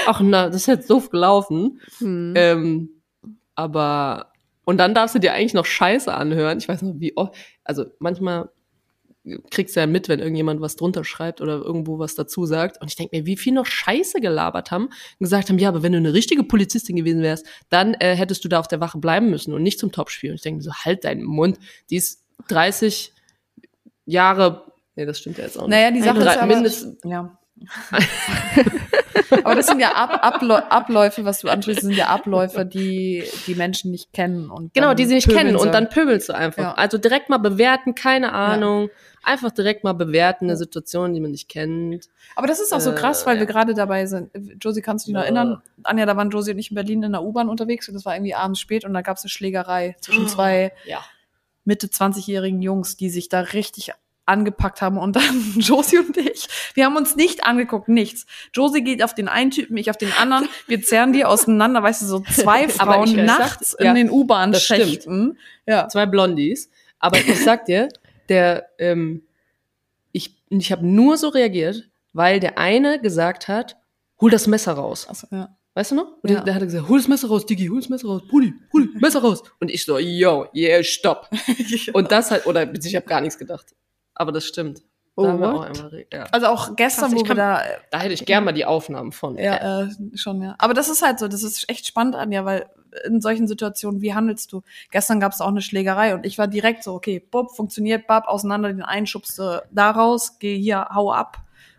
ach na, das ist jetzt doof gelaufen. Hm. Ähm, aber, und dann darfst du dir eigentlich noch Scheiße anhören. Ich weiß noch, wie oft, also manchmal kriegst ja mit, wenn irgendjemand was drunter schreibt oder irgendwo was dazu sagt. Und ich denke mir, wie viel noch Scheiße gelabert haben und gesagt haben, ja, aber wenn du eine richtige Polizistin gewesen wärst, dann äh, hättest du da auf der Wache bleiben müssen und nicht zum Topspiel. Und ich denke mir so, halt deinen Mund. Die ist 30 Jahre, nee, das stimmt ja jetzt auch nicht. Naja, die Sache Drei- ist aber, ja. aber das sind ja Ab Abläu Abläufe, was du ansprichst, sind ja Abläufe, die die Menschen nicht kennen und Genau, die sie nicht kennen sie. und dann pöbelst du einfach. Ja. Also direkt mal bewerten, keine Ahnung. Einfach direkt mal bewerten, eine Situation, die man nicht kennt. Aber das ist auch so Äh, krass, weil ja. wir gerade dabei sind. Josie, kannst du dich noch Ja. erinnern? Anja, da waren Josie und ich in Berlin in der U-Bahn unterwegs und das war irgendwie abends spät und da gab es eine Schlägerei zwischen zwei Ja. Mitte 20-jährigen Jungs, die sich da richtig angepackt haben und dann Josie und ich, wir haben uns nicht angeguckt, nichts. Josie geht auf den einen Typen, ich auf den anderen, wir zerren die auseinander, weißt du, so zwei Frauen nachts sag- in ja, den U-Bahn-Schächten. Ja. Zwei Blondies. Aber ich sag dir, der, ähm, ich, ich habe nur so reagiert, weil der eine gesagt hat, hol das Messer raus. Also, ja. Weißt du noch? Und Ja. der, der hat gesagt, hol das Messer raus, Digi, hol das Messer raus, Pulli, Pulli, Messer raus. Und ich so, yo, yeah, stopp. Und das halt, oder ich habe gar nichts gedacht. Aber das stimmt. Oh, wir auch einmal, ja. Also auch gestern, Krass, wo wir kann- da da hätte ich gern mal die Aufnahmen von. Ja, äh, schon, ja. Aber das ist halt so, das ist echt spannend, Anja, weil in solchen Situationen, wie handelst du? Gestern gab es auch eine Schlägerei und ich war direkt so, okay, Bob, funktioniert, Bab, auseinander, den einen schubst du da raus, geh hier, hau ab.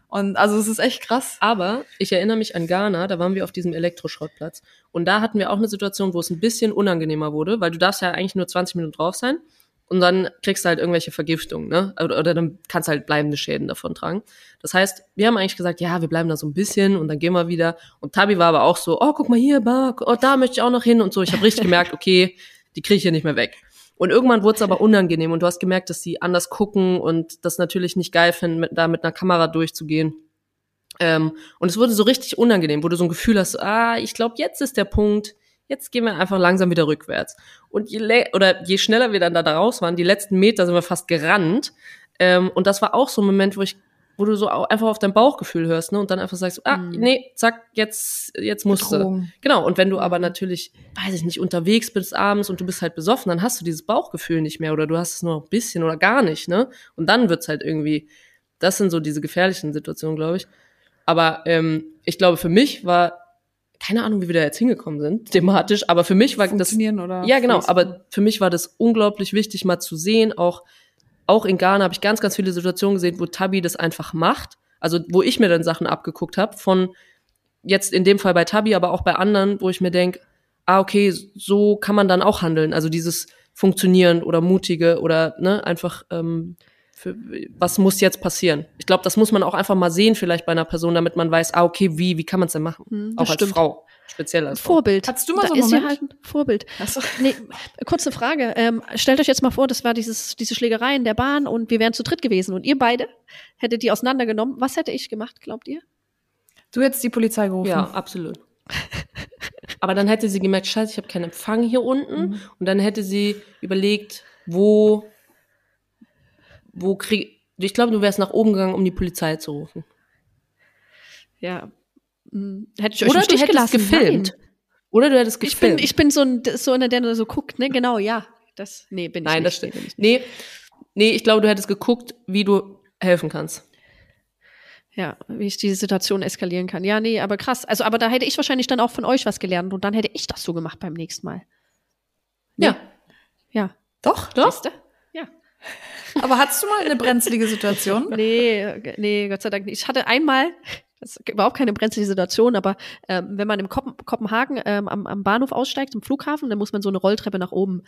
Und also es ist echt krass. Aber ich erinnere mich an Ghana, da waren wir auf diesem Elektroschrottplatz. Und da hatten wir auch eine Situation, wo es ein bisschen unangenehmer wurde, weil du darfst ja eigentlich nur 20 Minuten drauf sein. Und dann kriegst du halt irgendwelche Vergiftungen, ne? Oder, oder dann kannst du halt bleibende Schäden davon tragen. Das heißt, wir haben eigentlich gesagt, ja, wir bleiben da so ein bisschen und dann gehen wir wieder. Und Tabi war aber auch so, oh, guck mal hier, bah, oh, da möchte ich auch noch hin und so. Ich habe richtig gemerkt, okay, die kriege ich hier nicht mehr weg. Und irgendwann wurde es aber unangenehm und du hast gemerkt, dass die anders gucken und das natürlich nicht geil finden, mit, da mit einer Kamera durchzugehen. Ähm, und es wurde so richtig unangenehm, wo du so ein Gefühl hast, ah, ich glaube, jetzt ist der Punkt, jetzt gehen wir einfach langsam wieder rückwärts. Und je, oder je schneller wir dann da raus waren, die letzten Meter sind wir fast gerannt. Ähm, und das war auch so ein Moment, wo ich, wo du so einfach auf dein Bauchgefühl hörst, ne, und dann einfach sagst, ah, Mhm. nee, zack, jetzt, jetzt musst du. Genau, und wenn du aber natürlich, weiß ich nicht, unterwegs bist abends und du bist halt besoffen, dann hast du dieses Bauchgefühl nicht mehr oder du hast es nur ein bisschen oder gar nicht, ne? Und dann wird's halt irgendwie, das sind so diese gefährlichen Situationen, glaube ich. Aber ähm, ich glaube, für mich war, keine Ahnung, wie wir da jetzt hingekommen sind, thematisch, aber für mich war das, oder? ja genau, aber für mich war das unglaublich wichtig, mal zu sehen, auch, auch in Ghana habe ich ganz, ganz viele Situationen gesehen, wo Tabi das einfach macht, also wo ich mir dann Sachen abgeguckt habe, von jetzt in dem Fall bei Tabi, aber auch bei anderen, wo ich mir denk, ah, okay, so kann man dann auch handeln. Also dieses Funktionieren oder Mutige oder ne, einfach, ähm, für, was muss jetzt passieren? Ich glaube, das muss man auch einfach mal sehen, vielleicht bei einer Person, damit man weiß, ah, okay, wie, wie kann man es denn machen? Hm, auch als stimmt. Frau, speziell als Frau. Vorbild. Hattest du mal da so einen ist ja Moment? halt ein Vorbild. Nee, kurze Frage. Ähm, stellt euch jetzt mal vor, das war dieses, diese Schlägerei in der Bahn und wir wären zu dritt gewesen und ihr beide hättet die auseinandergenommen. Was hätte ich gemacht, glaubt ihr? Du hättest die Polizei gerufen. Ja, absolut. Aber dann hätte sie gemerkt, scheiße, ich habe keinen Empfang hier unten. Mhm. Und dann hätte sie überlegt, wo, wo krieg, ich glaube, du wärst nach oben gegangen, um die Polizei zu rufen. Ja. Hm, Hätte ich euch Oder du hättest gelassen? gefilmt. Nein. Oder du hättest Ich bin, gefilmt. ich bin so, ein, so einer, der so guckt, ne? Genau, ja. Das, nee, bin ich Nein, nicht. das stimmt. Nee, ich. Nee, nee, ich glaube, du hättest geguckt, wie du helfen kannst. Ja, wie ich diese Situation eskalieren kann. Ja, nee, aber krass. Also, aber da hätte ich wahrscheinlich dann auch von euch was gelernt und dann hätte ich das so gemacht beim nächsten Mal. Ja. Ja. Doch? Doch. Siehste? Ja. Aber hattest du mal eine brenzlige Situation? Nee, nee, Gott sei Dank nicht. Ich hatte einmal, das ist überhaupt keine brenzliche Situation, aber ähm, wenn man im Koppen, Kopenhagen ähm, am, am Bahnhof aussteigt, im Flughafen, dann muss man so eine Rolltreppe nach oben.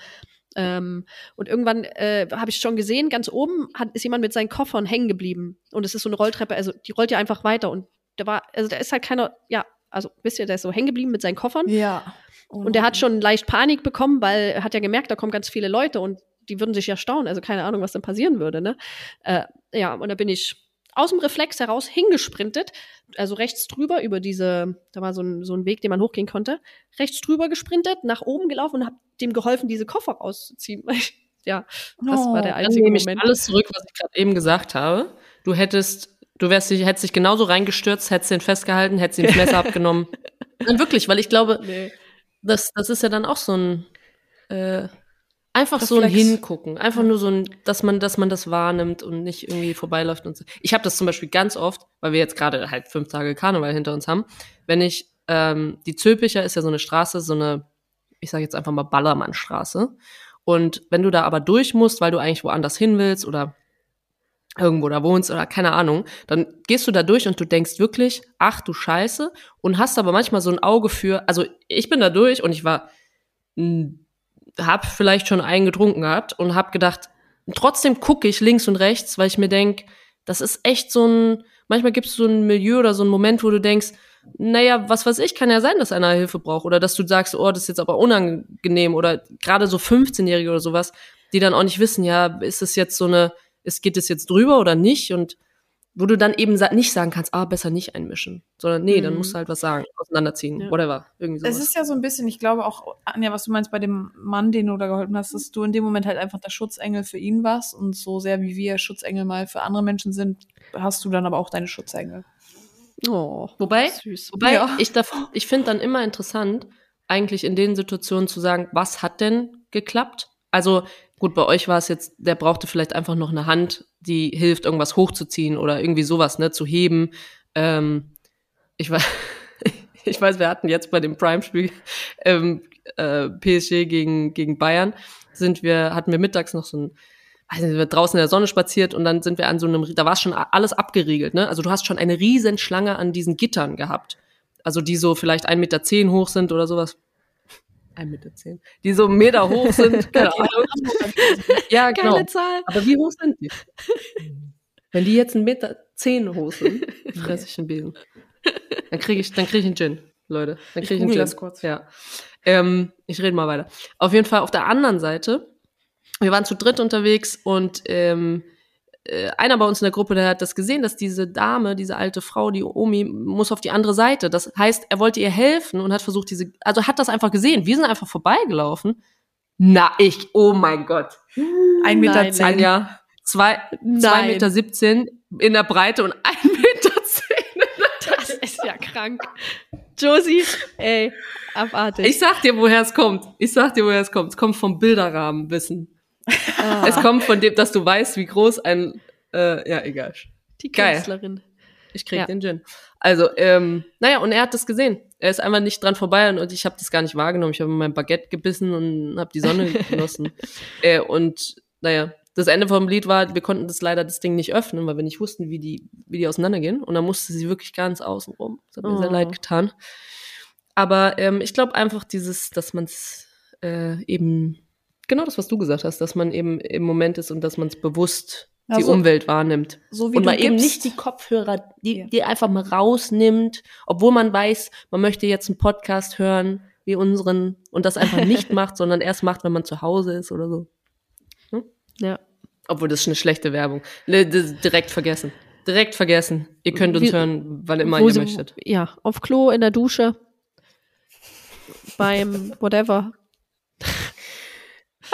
Ähm, und irgendwann äh, habe ich schon gesehen, ganz oben hat, ist jemand mit seinen Koffern hängen geblieben. Und es ist so eine Rolltreppe, also die rollt ja einfach weiter. Und da war, also da ist halt keiner, ja, also wisst ihr, der ist so hängen geblieben mit seinen Koffern. Ja. Und der hat schon leicht Panik bekommen, weil er hat ja gemerkt, da kommen ganz viele Leute und die würden sich ja staunen. Also keine Ahnung, was dann passieren würde. Ne? Äh, ja, und da bin ich aus dem Reflex heraus hingesprintet, also rechts drüber über diese, da war so ein, so ein Weg, den man hochgehen konnte, rechts drüber gesprintet, nach oben gelaufen und habe dem geholfen, diese Koffer rauszuziehen. ja, das war der Oh, Dann einzige nehme ich Moment. alles zurück, was ich gerade eben gesagt habe. Du hättest, du wärst dich, hättest dich genauso reingestürzt, hättest den festgehalten, hättest ihm das Messer abgenommen. Nein, wirklich, weil ich glaube, Nee. das, das ist ja dann auch so ein, äh, Einfach so ein Reflex. Hingucken. Einfach nur so ein, dass man, dass man das wahrnimmt und nicht irgendwie vorbeiläuft und so. Ich habe das zum Beispiel ganz oft, weil wir jetzt gerade halt fünf Tage Karneval hinter uns haben, wenn ich, ähm, die Zülpicher ist ja so eine Straße, so eine, ich sage jetzt einfach mal Ballermannstraße. Und wenn du da aber durch musst, weil du eigentlich woanders hin willst oder irgendwo da wohnst oder keine Ahnung, dann gehst du da durch und du denkst wirklich, ach du Scheiße, und hast aber manchmal so ein Auge für, also ich bin da durch und ich war, hab vielleicht schon einen getrunken gehabt und hab gedacht, trotzdem gucke ich links und rechts, weil ich mir denk, das ist echt so ein, manchmal gibt es so ein Milieu oder so einen Moment, wo du denkst, naja, was weiß ich, kann ja sein, dass einer Hilfe braucht. Oder dass du sagst, oh, das ist jetzt aber unangenehm. Oder gerade so 15-Jährige oder sowas, die dann auch nicht wissen, ja, ist es jetzt so eine, es geht es jetzt drüber oder nicht? Und wo du dann eben nicht sagen kannst, ah, besser nicht einmischen, sondern nee, dann Mhm. musst du halt was sagen, auseinanderziehen, Ja. whatever, irgendwie sowas. Es ist ja so ein bisschen, ich glaube auch, Anja, was du meinst bei dem Mann, den du da geholfen hast, dass du in dem Moment halt einfach der Schutzengel für ihn warst und so sehr wie wir Schutzengel mal für andere Menschen sind, hast du dann aber auch deine Schutzengel. Oh, Wobei, süß. Wobei, Ja. ich, ich finde dann immer interessant, eigentlich in den Situationen zu sagen, was hat denn geklappt? Also gut, bei euch war es jetzt, der brauchte vielleicht einfach noch eine Hand, die hilft, irgendwas hochzuziehen oder irgendwie sowas, ne, zu heben. Ähm, ich, weiß, ich weiß, wir hatten jetzt bei dem Prime-Spiel ähm, äh, PSG gegen, gegen Bayern, sind wir, hatten wir mittags noch so ein weiß nicht, wir draußen in der Sonne spaziert und dann sind wir an so einem, da war schon alles abgeriegelt, ne? Also du hast schon eine riesen Schlange an diesen Gittern gehabt. Also die so vielleicht 1,10 Meter hoch sind oder sowas. 1,10 Meter. zehn. Die so einen Meter hoch sind, keine Ahnung. Ja, genau. Geile Zahl. Aber wie hoch sind die? Wenn die jetzt einen Meter zehn hoch sind, fresse ich einen Besen. Dann kriege ich, dann kriege ich einen Gin, Leute. Dann Ich kriege ich einen google Gin. das kurz. Ja. Ähm, ich rede mal weiter. Auf jeden Fall auf der anderen Seite, wir waren zu dritt unterwegs und ähm, äh, einer bei uns in der Gruppe, der hat das gesehen, dass diese Dame, diese alte Frau, die Omi, muss auf die andere Seite. Das heißt, er wollte ihr helfen und hat versucht, diese, also hat das einfach gesehen. Wir sind einfach vorbeigelaufen. Na, ich, oh mein Gott. Ein Meter Nein. zehn. Anja, zwei, zwei. Meter siebzehn in der Breite und ein Meter zehn. Das ist ja krank. Josie, ey, abartig. Ich sag dir, woher es kommt. Ich sag dir, woher es kommt. Es kommt vom Bilderrahmenwissen. Ah, Es kommt von dem, dass du weißt, wie groß ein, äh, ja, egal. die geil. Künstlerin. Ich krieg Ja. den Gin. Also, ähm, naja, und er hat das gesehen. Er ist einfach nicht dran vorbei und, und ich habe das gar nicht wahrgenommen. Ich habe mein Baguette gebissen und habe die Sonne genossen. äh, und naja, das Ende vom Lied war, wir konnten das leider das Ding nicht öffnen, weil wir nicht wussten, wie die, wie die auseinandergehen. Und dann musste sie wirklich ganz außen rum. Das hat mir sehr Oh. leid getan. Aber ähm, ich glaube einfach dieses, dass man es äh, eben, genau das, was du gesagt hast, dass man eben im Moment ist und dass man es bewusst die Also, Umwelt wahrnimmt So wie und mal eben nicht die Kopfhörer, die, Ja. die einfach mal rausnimmt, obwohl man weiß, man möchte jetzt einen Podcast hören wie unseren und das einfach nicht macht, sondern erst macht, wenn man zu Hause ist oder so. Ja. Obwohl das ist eine schlechte Werbung. Ne, Direkt vergessen. Direkt vergessen. Ihr könnt uns Wie- hören, wann immer ihr sie- möchtet. Ja, auf Klo, in der Dusche, beim whatever.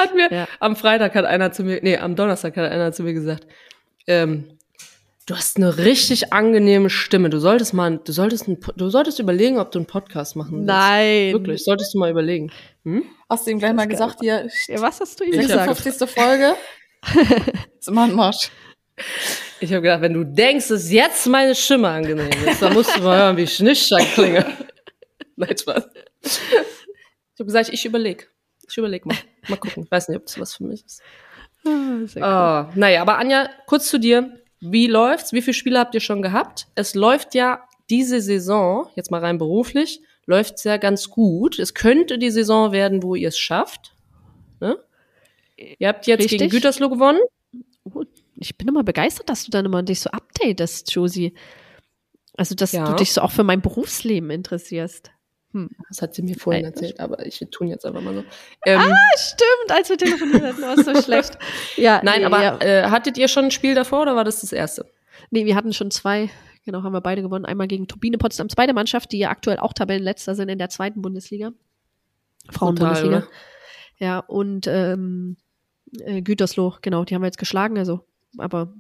Hat mir, Ja. am Freitag hat einer zu mir, nee, am Donnerstag hat einer zu mir gesagt, ähm, du hast eine richtig angenehme Stimme. Du solltest mal, du solltest, ein, du solltest überlegen, ob du einen Podcast machen willst. Nein. Wirklich, solltest du mal überlegen. Hm? hast du ihm gleich mal gesagt, hier, Ja, was hast du ihm gesagt? 56. Folge. ist immer ein Marsch. Ich habe gedacht, wenn du denkst, dass jetzt meine Stimme angenehm ist, dann musst du mal hören, wie ich Schnittschein klinge. Nein, Spaß. Ich habe gesagt, ich überleg. Ich überleg mal. Mal gucken. Ich weiß nicht, ob das was für mich ist. Sehr cool. Ah, naja, aber Anja, kurz zu dir. Wie läuft's? Wie viele Spiele habt ihr schon gehabt? Es läuft ja diese Saison, jetzt mal rein beruflich, läuft's ja ganz gut. Es könnte die Saison werden, wo ihr es schafft. Ne? Ihr habt jetzt Richtig. gegen Gütersloh gewonnen. Oh, ich bin immer begeistert, dass du dann immer dich so updatest, Josie. Also, dass Ja. du dich so auch für mein Berufsleben interessierst. Das hat sie mir vorhin Nein, erzählt, aber ich tun jetzt einfach mal so. Ähm, Stimmt, als wir telefoniert hatten, war es so schlecht. Ja, Nein, nee, aber ja. äh, hattet ihr schon ein Spiel davor oder war das das erste? Nee, wir hatten schon zwei. Genau, haben wir beide gewonnen. Einmal gegen Turbine Potsdam, zweite Mannschaft, die ja aktuell auch Tabellenletzter sind in der zweiten Bundesliga. Frauenbundesliga. Ja, und ähm, äh, Gütersloh, genau, die haben wir jetzt geschlagen. Also, aber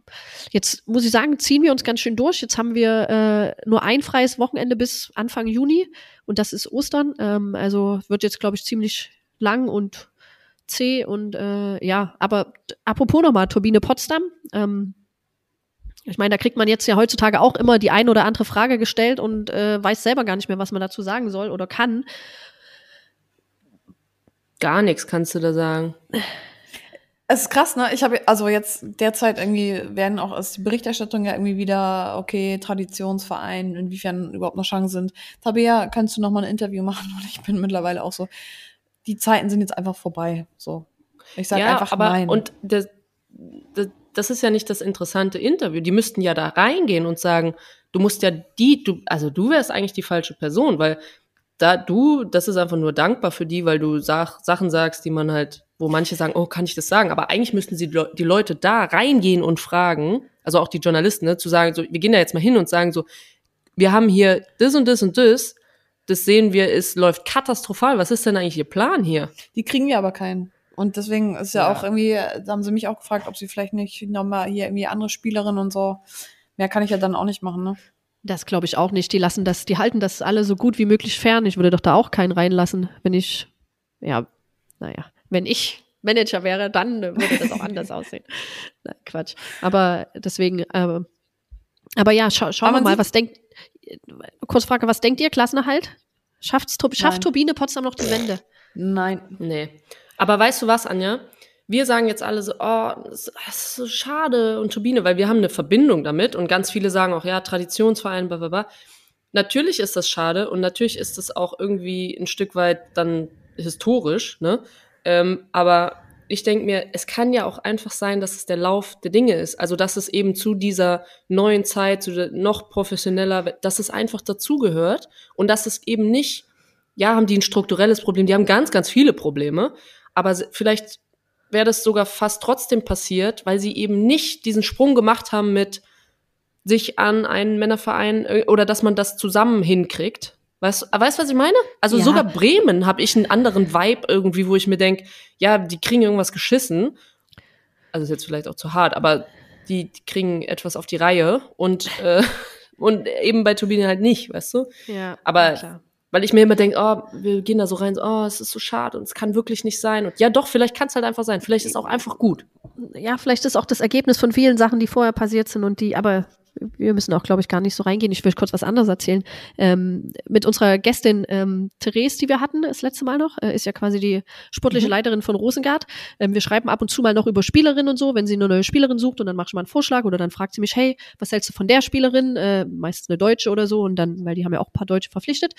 jetzt muss ich sagen, ziehen wir uns ganz schön durch. Jetzt haben wir äh, nur ein freies Wochenende bis Anfang Juni und das ist Ostern. Ähm, also wird jetzt, glaube ich, ziemlich lang und C und äh, ja, aber apropos nochmal, Turbine Potsdam, ähm, ich meine, da kriegt man jetzt ja heutzutage auch immer die ein oder andere Frage gestellt und äh, weiß selber gar nicht mehr, was man dazu sagen soll oder kann. Gar nichts kannst du da sagen. Es ist krass, ne? Ich habe also jetzt derzeit irgendwie werden auch aus die Berichterstattung ja irgendwie wieder okay Traditionsverein, inwiefern überhaupt noch Chancen sind. Tabea, kannst du noch mal ein Interview machen? Und ich bin mittlerweile auch so, die Zeiten sind jetzt einfach vorbei. So, ich sage einfach aber nein. und das, das, das ist ja nicht das interessante Interview. Die müssten ja da reingehen und sagen, du musst ja die, du, also du wärst eigentlich die falsche Person, weil da du, das ist einfach nur dankbar für die, weil du sag, Sachen sagst, die man halt, wo manche sagen, oh, kann ich das sagen? Aber eigentlich müssten sie die Le- die Leute da reingehen und fragen, also auch die Journalisten, ne, zu sagen, so, wir gehen da jetzt mal hin und sagen so, wir haben hier das und das und das, das sehen wir, es läuft katastrophal. Was ist denn eigentlich ihr Plan hier? die kriegen wir aber keinen. Und deswegen ist ja, Ja. auch irgendwie, da haben sie mich auch gefragt, ob sie vielleicht nicht nochmal hier irgendwie andere Spielerinnen und so. Mehr kann ich ja dann auch nicht machen, ne? Das glaube ich auch nicht. Die lassen das, die halten das alle so gut wie möglich fern. Ich würde doch da auch keinen reinlassen, wenn ich, ja, naja, wenn ich Manager wäre, dann würde das auch anders aussehen. Na, Quatsch. Aber deswegen, äh, aber ja, schau, schauen Aber wir mal, was denkt, kurz Frage, was denkt ihr, Klassenerhalt? Schafft's, schafft Nein. Turbine Potsdam noch die Wende? Nein. Nee. Aber weißt du was, Anja? Wir sagen jetzt alle so, oh, das das ist so schade und Turbine, weil wir haben eine Verbindung damit und ganz viele sagen auch, ja, Traditionsverein, bla, bla, bla. Natürlich ist das schade und natürlich ist das auch irgendwie ein Stück weit dann historisch, ne? Ähm, aber ich denke mir, es kann ja auch einfach sein, dass es der Lauf der Dinge ist. Also, dass es eben zu dieser neuen Zeit, zu der noch professioneller, dass es einfach dazugehört und dass es eben nicht, ja, haben die ein strukturelles Problem, die haben ganz, ganz viele Probleme, aber vielleicht wäre das sogar fast trotzdem passiert, weil sie eben nicht diesen Sprung gemacht haben mit sich an einen Männerverein äh, oder dass man das zusammen hinkriegt. Weißt du, weißt, du, was ich meine? Also Ja. sogar Bremen habe ich einen anderen Vibe irgendwie, wo ich mir denk, ja, die kriegen irgendwas geschissen. Also ist jetzt vielleicht auch zu hart, aber die, die kriegen etwas auf die Reihe und, äh, und eben bei Turbine halt nicht, weißt du? Ja, Aber- klar. Weil ich mir immer denke, oh, wir gehen da so rein, oh, es ist so schade und es kann wirklich nicht sein. Und ja, doch, vielleicht kann es halt einfach sein. Vielleicht ist es auch einfach gut. ja, vielleicht ist auch das Ergebnis von vielen Sachen, die vorher passiert sind und die, aber wir müssen auch, glaube ich, gar nicht so reingehen. Ich will kurz was anderes erzählen. Ähm, mit unserer Gästin ähm, Therese, die wir hatten das letzte Mal noch, äh, ist ja quasi die sportliche Mhm. Leiterin von Rosengard. Ähm, wir schreiben ab und zu mal noch über Spielerinnen und so, wenn sie eine neue Spielerin sucht und dann mache ich mal einen Vorschlag oder dann fragt sie mich, hey, was hältst du von der Spielerin? Äh, meistens eine Deutsche oder so und dann, weil die haben ja auch ein paar Deutsche verpflichtet.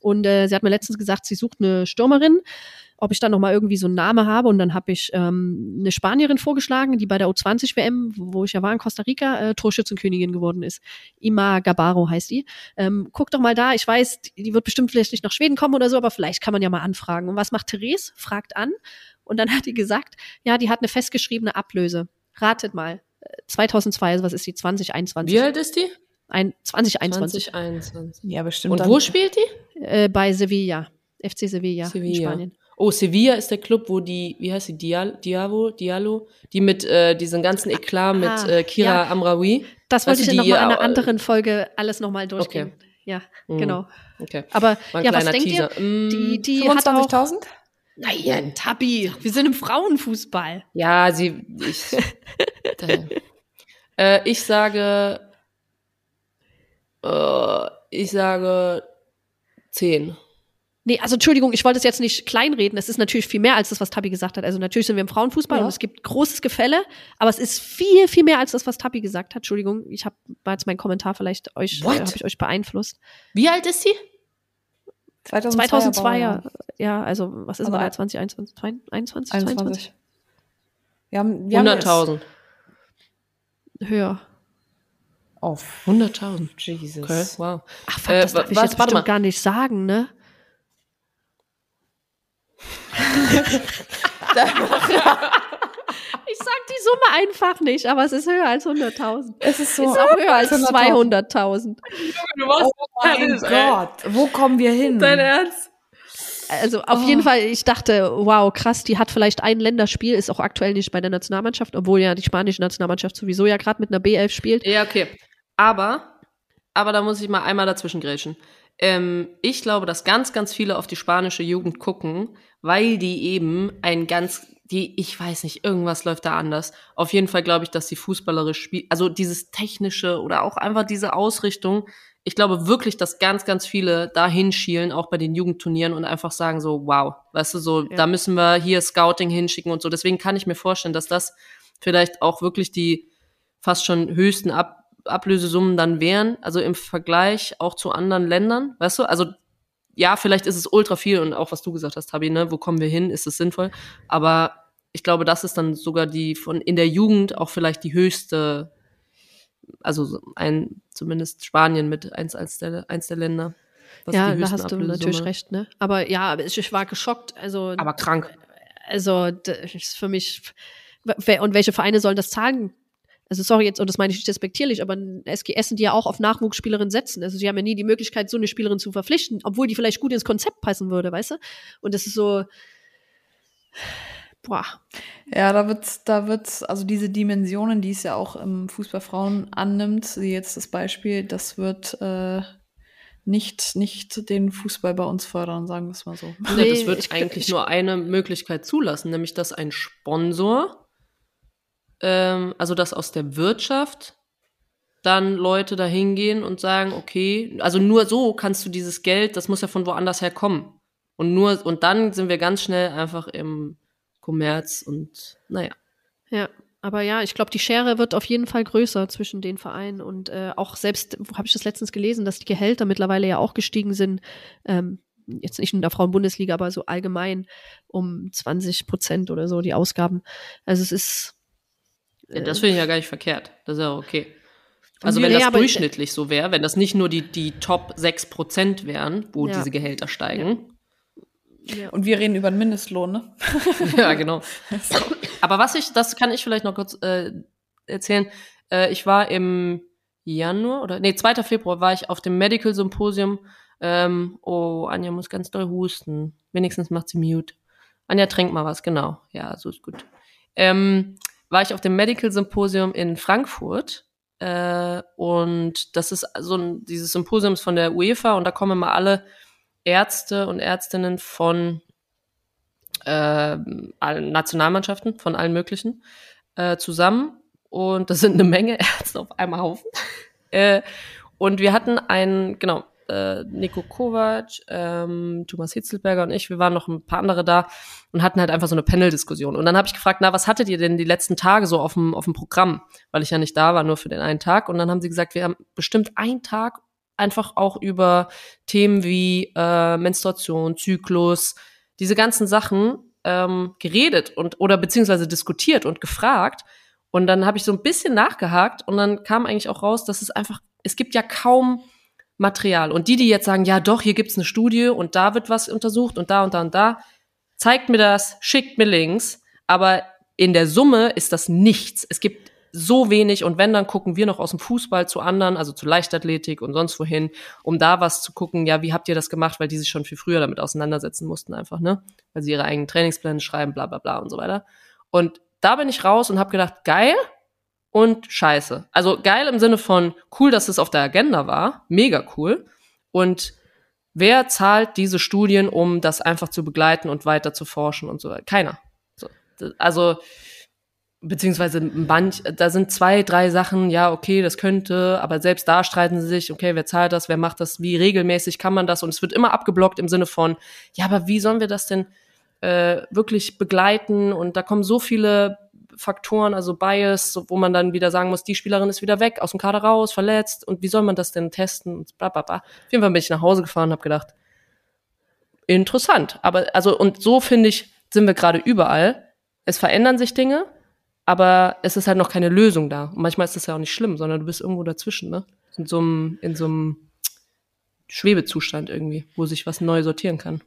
Und äh, sie hat mir letztens gesagt, sie sucht eine Stürmerin ob ich dann noch mal irgendwie so einen Namen habe und dann habe ich ähm, eine Spanierin vorgeschlagen, die bei der U20 WM, wo ich ja war in Costa Rica, äh, Torschützenkönigin geworden ist. Ima Gabaro heißt die. Ähm, guck doch mal da, ich weiß, die wird bestimmt vielleicht nicht nach Schweden kommen oder so, aber vielleicht kann man ja mal anfragen. Und was macht Therese? Fragt an und dann hat die gesagt, ja, die hat eine festgeschriebene Ablöse. Ratet mal. Äh, 2002, also was ist die? 2021. Wie alt ist die? Ein, 2021. 2021. Ja, bestimmt. Und dann. wo spielt die? Äh, bei Sevilla. FC Sevilla, in Sevilla. Spanien. Oh, Sevilla ist der Club, wo die, wie heißt die, Dial, Diavo, Diallo, die mit äh, diesen ganzen Eklat mit Ah, äh, Kira ja. Amraoui. Das wollte Weißt ich du, in noch mal in die, einer anderen Folge alles nochmal durchgehen. Ja, Mhm. genau. Okay. Aber ja, was kleiner denkt Teaser. ihr? Die, die hat auch. 25.000? Nein, Tabi, wir sind im Frauenfußball. Ja, sie, ich, äh, ich sage, äh, ich sage zehn. Nee, also Entschuldigung, ich wollte es jetzt nicht kleinreden. Es ist natürlich viel mehr als das, was Tabi gesagt hat. Also natürlich sind wir im Frauenfußball Ja. und es gibt großes Gefälle, aber es ist viel, viel mehr als das, was Tabi gesagt hat. Entschuldigung, ich habe war jetzt mein Kommentar vielleicht euch, äh, habe ich euch beeinflusst. Wie alt ist sie? 2002, Baujahr. ja, also was ist Aber- denn da 2021, 21, 22, 21. Wir haben, wir haben 100.000. höher. Oh, 100.000. Jesus. Okay, wow. Ach, fuck, Äh, das darf ich was- jetzt warte bestimmt mal. gar nicht sagen, ne? ich sag die Summe einfach nicht, aber es ist höher als 100.000. Es ist so. ist auch höher als 100.000. 200.000. Du warst Oh mein Gott, wo kommen wir hin? Dein Ernst? Also auf Oh. jeden Fall, ich dachte, wow, krass, die hat vielleicht ein Länderspiel, ist auch aktuell nicht bei der Nationalmannschaft, obwohl ja die spanische Nationalmannschaft sowieso ja gerade mit einer B11 spielt. Ja, okay. Aber, aber da muss ich mal einmal dazwischen grätschen. Ähm, ich glaube, dass ganz, ganz viele auf die spanische Jugend gucken, weil die eben ein ganz, die, ich weiß nicht, irgendwas läuft da anders. Auf jeden Fall glaube ich, dass die fußballerisch spielen, also dieses technische oder auch einfach diese Ausrichtung. Ich glaube wirklich, dass ganz, ganz viele da hinschielen, auch bei den Jugendturnieren und einfach sagen so, wow, weißt du, so, Ja. da müssen wir hier Scouting hinschicken und so. Deswegen kann ich mir vorstellen, dass das vielleicht auch wirklich die fast schon höchsten Ab Ablösesummen dann wären, also im Vergleich auch zu anderen Ländern, weißt du? Also ja, vielleicht ist es ultra viel und auch was du gesagt hast, Tabi, ne, wo kommen wir hin? Ist es sinnvoll? Aber ich glaube, das ist dann sogar die von in der Jugend auch vielleicht die höchste, also so ein zumindest Spanien mit eins als der eins der Länder. was ja, da hast du natürlich recht, ne? Aber ja, ich, ich war geschockt. Also, Aber krank. also das ist für mich. Und welche Vereine sollen das zahlen? Also sorry jetzt, und das meine ich nicht respektierlich, aber ein SGS sind die ja auch auf Nachwuchsspielerinnen setzen. Also sie haben ja nie die Möglichkeit, so eine Spielerin zu verpflichten, obwohl die vielleicht gut ins Konzept passen würde, weißt du? Und das ist so, boah, Ja, da wird, da wird, also diese Dimensionen, die es ja auch im Fußball Frauen annimmt, wie jetzt das Beispiel, das wird äh, nicht, nicht den Fußball bei uns fördern, sagen wir es mal so. Nee, Nee, das wird ich- eigentlich ich- nur eine Möglichkeit zulassen, nämlich dass ein Sponsor, ähm, also dass aus der Wirtschaft dann Leute da hingehen und sagen, okay, also nur so kannst du dieses Geld, das muss ja von woanders her kommen. Und nur, und dann sind wir ganz schnell einfach im Kommerz und naja. Ja, aber ja, ich glaube, die Schere wird auf jeden Fall größer zwischen den Vereinen und äh, auch selbst, wo habe ich das letztens gelesen, dass die Gehälter mittlerweile ja auch gestiegen sind, ähm, jetzt nicht in der Frauenbundesliga, aber so allgemein um 20 Prozent oder so die Ausgaben. Also es ist Ja, das finde ich ja gar nicht verkehrt. Das ist ja okay. Also wenn nee, das aber- durchschnittlich so wäre, wenn das nicht nur die, die Top 6% wären, wo Ja. diese Gehälter steigen, ja. Und wir reden über den Mindestlohn, ne? ja, genau. Aber was ich, das kann ich vielleicht noch kurz äh, erzählen. Äh, ich war im Januar oder nee, 2. Februar war ich auf dem Medical Symposium. Ähm, oh, Anja muss ganz doll husten. Wenigstens macht sie mute. Anja, trink mal was, genau. Ja, so ist gut. Ähm, war ich auf dem Medical Symposium in Frankfurt. Äh, und das ist so ein, dieses Symposium ist von der UEFA und da kommen immer alle Ärzte und Ärztinnen von äh, allen Nationalmannschaften von allen möglichen äh, zusammen und das sind eine Menge Ärzte auf einem Haufen. äh, und wir hatten einen, genau, äh, Nico Kovac, ähm, Thomas Hitzelberger und ich, wir waren noch ein paar andere da und hatten halt einfach so eine Panel-Diskussion. Und dann habe ich gefragt, na, was hattet ihr denn die letzten Tage so auf dem, auf dem Programm? Weil ich ja nicht da war, nur für den einen Tag. Und dann haben sie gesagt, wir haben bestimmt einen Tag einfach auch über Themen wie äh, Menstruation, Zyklus, diese ganzen Sachen ähm, geredet und oder beziehungsweise diskutiert und gefragt. Und dann habe ich so ein bisschen nachgehakt und dann kam eigentlich auch raus, dass es einfach, es gibt ja kaum Material. Und die, die jetzt sagen, ja doch, hier gibt's eine Studie und da wird was untersucht und da und da und da, zeigt mir das, schickt mir Links, aber in der Summe ist das nichts. Es gibt so wenig und wenn, dann gucken wir noch aus dem Fußball zu anderen, also zu Leichtathletik und sonst wohin, um da was zu gucken, ja, wie habt ihr das gemacht, weil die sich schon viel früher damit auseinandersetzen mussten einfach, ne? Weil sie ihre eigenen Trainingspläne schreiben, bla bla bla und so weiter. Und da bin ich raus und habe gedacht, geil und scheiße. Also geil im Sinne von cool, dass es auf der Agenda war, mega cool. Und wer zahlt diese Studien, um das einfach zu begleiten und weiter zu forschen und so weiter? Keiner. So, also beziehungsweise manch, da sind zwei, drei Sachen, ja, okay, das könnte, aber selbst da streiten sie sich, okay, wer zahlt das, wer macht das, wie regelmäßig kann man das? Und es wird immer abgeblockt im Sinne von, ja, aber wie sollen wir das denn äh, wirklich begleiten? Und da kommen so viele Faktoren, also Bias, wo man dann wieder sagen muss, die Spielerin ist wieder weg, aus dem Kader raus, verletzt und wie soll man das denn testen? Und bla bla bla. Auf jeden Fall bin ich nach Hause gefahren und habe gedacht, interessant. Aber also, und so finde ich, sind wir gerade überall. Es verändern sich Dinge, aber es ist halt noch keine Lösung da. Und manchmal ist das ja auch nicht schlimm, sondern du bist irgendwo dazwischen, ne? In so einem, in so einem Schwebezustand irgendwie, wo sich was neu sortieren kann.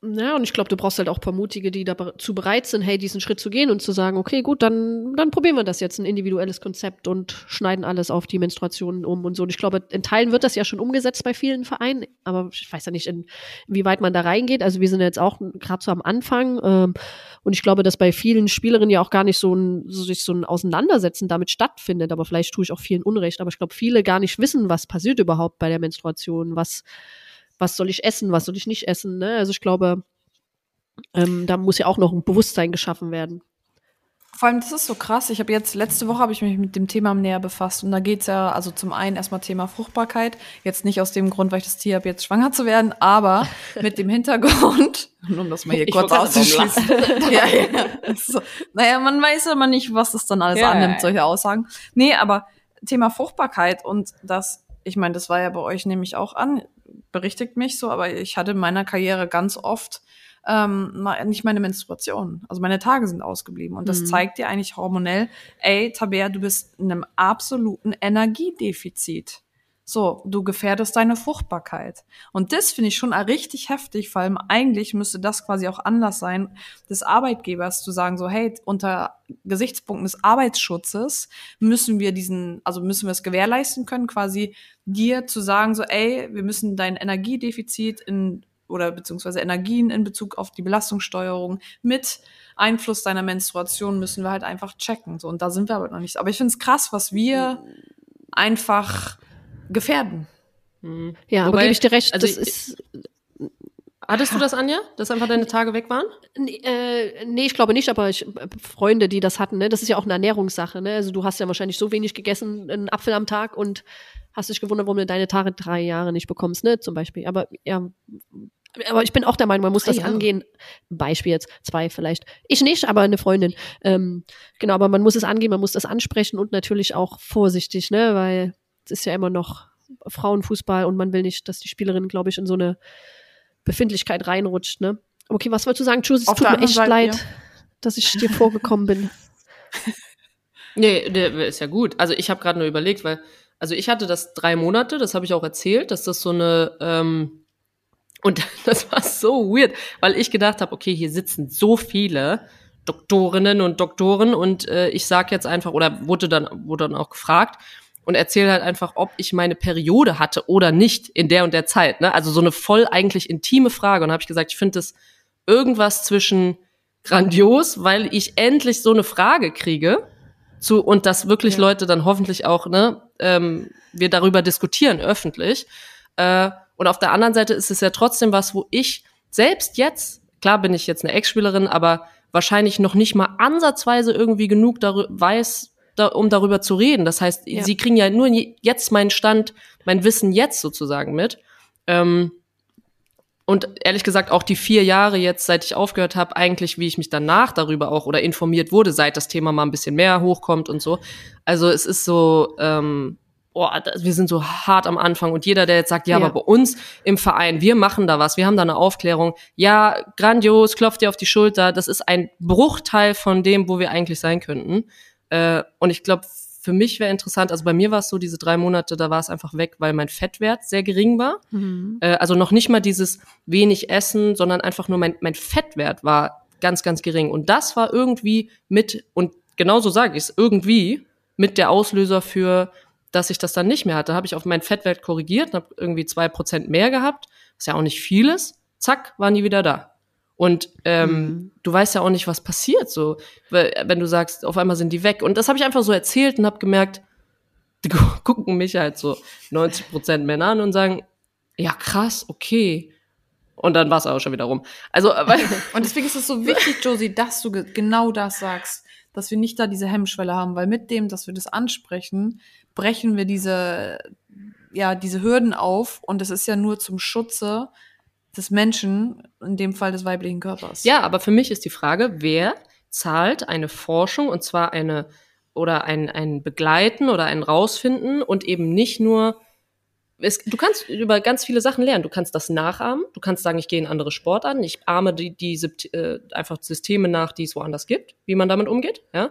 Ja, und ich glaube, du brauchst halt auch ein paar Mutige, die dazu bereit sind, hey, diesen Schritt zu gehen und zu sagen, okay, gut, dann, dann probieren wir das jetzt, ein individuelles Konzept und schneiden alles auf die Menstruationen um und so. Und ich glaube, in Teilen wird das ja schon umgesetzt bei vielen Vereinen, aber ich weiß ja nicht, in, inwieweit man da reingeht. Also wir sind jetzt auch gerade so am Anfang ähm, und ich glaube, dass bei vielen Spielerinnen ja auch gar nicht so ein, so sich so ein Auseinandersetzen damit stattfindet, aber vielleicht tue ich auch vielen Unrecht, aber ich glaube, viele gar nicht wissen, was passiert überhaupt bei der Menstruation, was was soll ich essen, was soll ich nicht essen. Ne? Also ich glaube, ähm, da muss ja auch noch ein Bewusstsein geschaffen werden. Vor allem, das ist so krass. Ich habe jetzt, letzte Woche habe ich mich mit dem Thema näher befasst. Und da geht's ja, also zum einen erstmal Thema Fruchtbarkeit. Jetzt nicht aus dem Grund, weil ich das Tier habe, jetzt schwanger zu werden, aber mit dem Hintergrund, um das mal hier Ich kurz auszuschließen. ja, ja. So. Naja, man weiß immer nicht, was das dann alles Ja, annimmt, ja. solche Aussagen. Nee, aber Thema Fruchtbarkeit und das, ich meine, das war ja bei euch nämlich auch an, berichtigt mich so, aber ich hatte in meiner Karriere ganz oft ähm, nicht meine Menstruation. Also meine Tage sind ausgeblieben. Und das Mhm. zeigt dir eigentlich hormonell, ey, Tabea, du bist in einem absoluten Energiedefizit. So, du gefährdest deine Fruchtbarkeit. Und das finde ich schon richtig heftig, vor allem eigentlich müsste das quasi auch Anlass sein, des Arbeitgebers zu sagen, so, hey, unter Gesichtspunkten des Arbeitsschutzes müssen wir diesen, also müssen wir es gewährleisten können, quasi dir zu sagen, so, ey, wir müssen dein Energiedefizit in oder beziehungsweise Energien in Bezug auf die Belastungssteuerung mit Einfluss deiner Menstruation müssen wir halt einfach checken. So, und da sind wir aber noch nicht. Aber ich finde es krass, was wir einfach gefährden. Mhm. Ja, aber Wobei, gebe ich dir recht, also das ich- ist Hattest du das, Anja? Dass einfach deine Tage weg waren? Nee, äh, nee, ich glaube nicht, aber ich, äh, Freunde, die das hatten, ne, das ist ja auch eine Ernährungssache, ne? Also du hast ja wahrscheinlich so wenig gegessen, einen Apfel am Tag und hast dich gewundert, warum du deine Tage drei Jahre nicht bekommst, ne? Zum Beispiel. Aber ja, aber ich bin auch der Meinung, man muss das Jahre. angehen. Beispiel jetzt, zwei vielleicht. Ich nicht, aber eine Freundin. Ähm, genau, aber man muss es angehen, man muss das ansprechen und natürlich auch vorsichtig, ne? Weil ist ja immer noch Frauenfußball und man will nicht, dass die Spielerin, glaube ich, in so eine Befindlichkeit reinrutscht, ne? Okay, was wolltest du sagen, Jules? Es Auf tut mir echt Seite, leid, ja. dass ich dir vorgekommen bin. Nee, der ist ja gut. Also ich habe gerade nur überlegt, weil, also ich hatte das drei Monate, das habe ich auch erzählt, dass das so eine, ähm, und das war so weird, weil ich gedacht habe, okay, hier sitzen so viele Doktorinnen und Doktoren und äh, ich sag jetzt einfach, oder wurde dann, wurde dann auch gefragt und erzähle halt einfach, ob ich meine Periode hatte oder nicht in der und der Zeit. Ne? Also so eine voll eigentlich intime Frage. Und habe ich gesagt, ich finde das irgendwas zwischen grandios, weil ich endlich so eine Frage kriege zu und dass wirklich Ja. Leute dann hoffentlich auch ne ähm, wir darüber diskutieren öffentlich äh, und auf der anderen Seite ist es ja trotzdem was wo ich selbst jetzt klar bin ich jetzt eine Ex-Spielerin aber wahrscheinlich noch nicht mal ansatzweise irgendwie genug darüber weiß da, um darüber zu reden das heißt Ja. sie kriegen ja nur je- jetzt meinen Stand mein Wissen jetzt sozusagen mit ähm, und ehrlich gesagt auch die vier Jahre jetzt, seit ich aufgehört habe, eigentlich, wie ich mich danach darüber auch oder informiert wurde, seit das Thema mal ein bisschen mehr hochkommt und so. Also es ist so, ähm, das, wir sind so hart am Anfang und jeder, der jetzt sagt, ja, Ja. aber bei uns im Verein, wir machen da was, wir haben da eine Aufklärung, ja, grandios, klopft dir auf die Schulter, das ist ein Bruchteil von dem, wo wir eigentlich sein könnten. Äh, und ich glaube, für mich wäre interessant, also bei mir war es so, diese drei Monate, da war es einfach weg, weil mein Fettwert sehr gering war. Äh, also noch nicht mal dieses wenig Essen, sondern einfach nur mein, mein Fettwert war ganz, ganz gering. Und das war irgendwie mit, und genauso sage ich es, irgendwie mit der Auslöser für, dass ich das dann nicht mehr hatte. Habe ich auf meinen Fettwert korrigiert und habe irgendwie zwei Prozent mehr gehabt, was ja auch nicht viel ist. Zack, waren die wieder da. Und ähm, Mhm. du weißt ja auch nicht, was passiert, so, wenn du sagst, auf einmal sind die weg. Und das habe ich einfach so erzählt und habe gemerkt, die gu- gucken mich halt so 90 Prozent Männer an und sagen, ja krass, okay. Und dann war es auch schon wieder rum. Also, weil, Und deswegen ist es so wichtig, Josie, dass du ge genau das sagst, dass wir nicht da diese Hemmschwelle haben, weil mit dem, dass wir das ansprechen, brechen wir diese, ja, diese Hürden auf und es ist ja nur zum Schutze des Menschen, in dem Fall des weiblichen Körpers. ja, aber für mich ist die Frage, wer zahlt eine Forschung und zwar eine oder ein, ein Begleiten oder ein Rausfinden und eben nicht nur es, du kannst über ganz viele Sachen lernen. Du kannst das nachahmen. Du kannst sagen, ich gehe in andere Sportarten. Ich ahme die, diese äh, einfach Systeme nach, die es woanders gibt, wie man damit umgeht. Ja?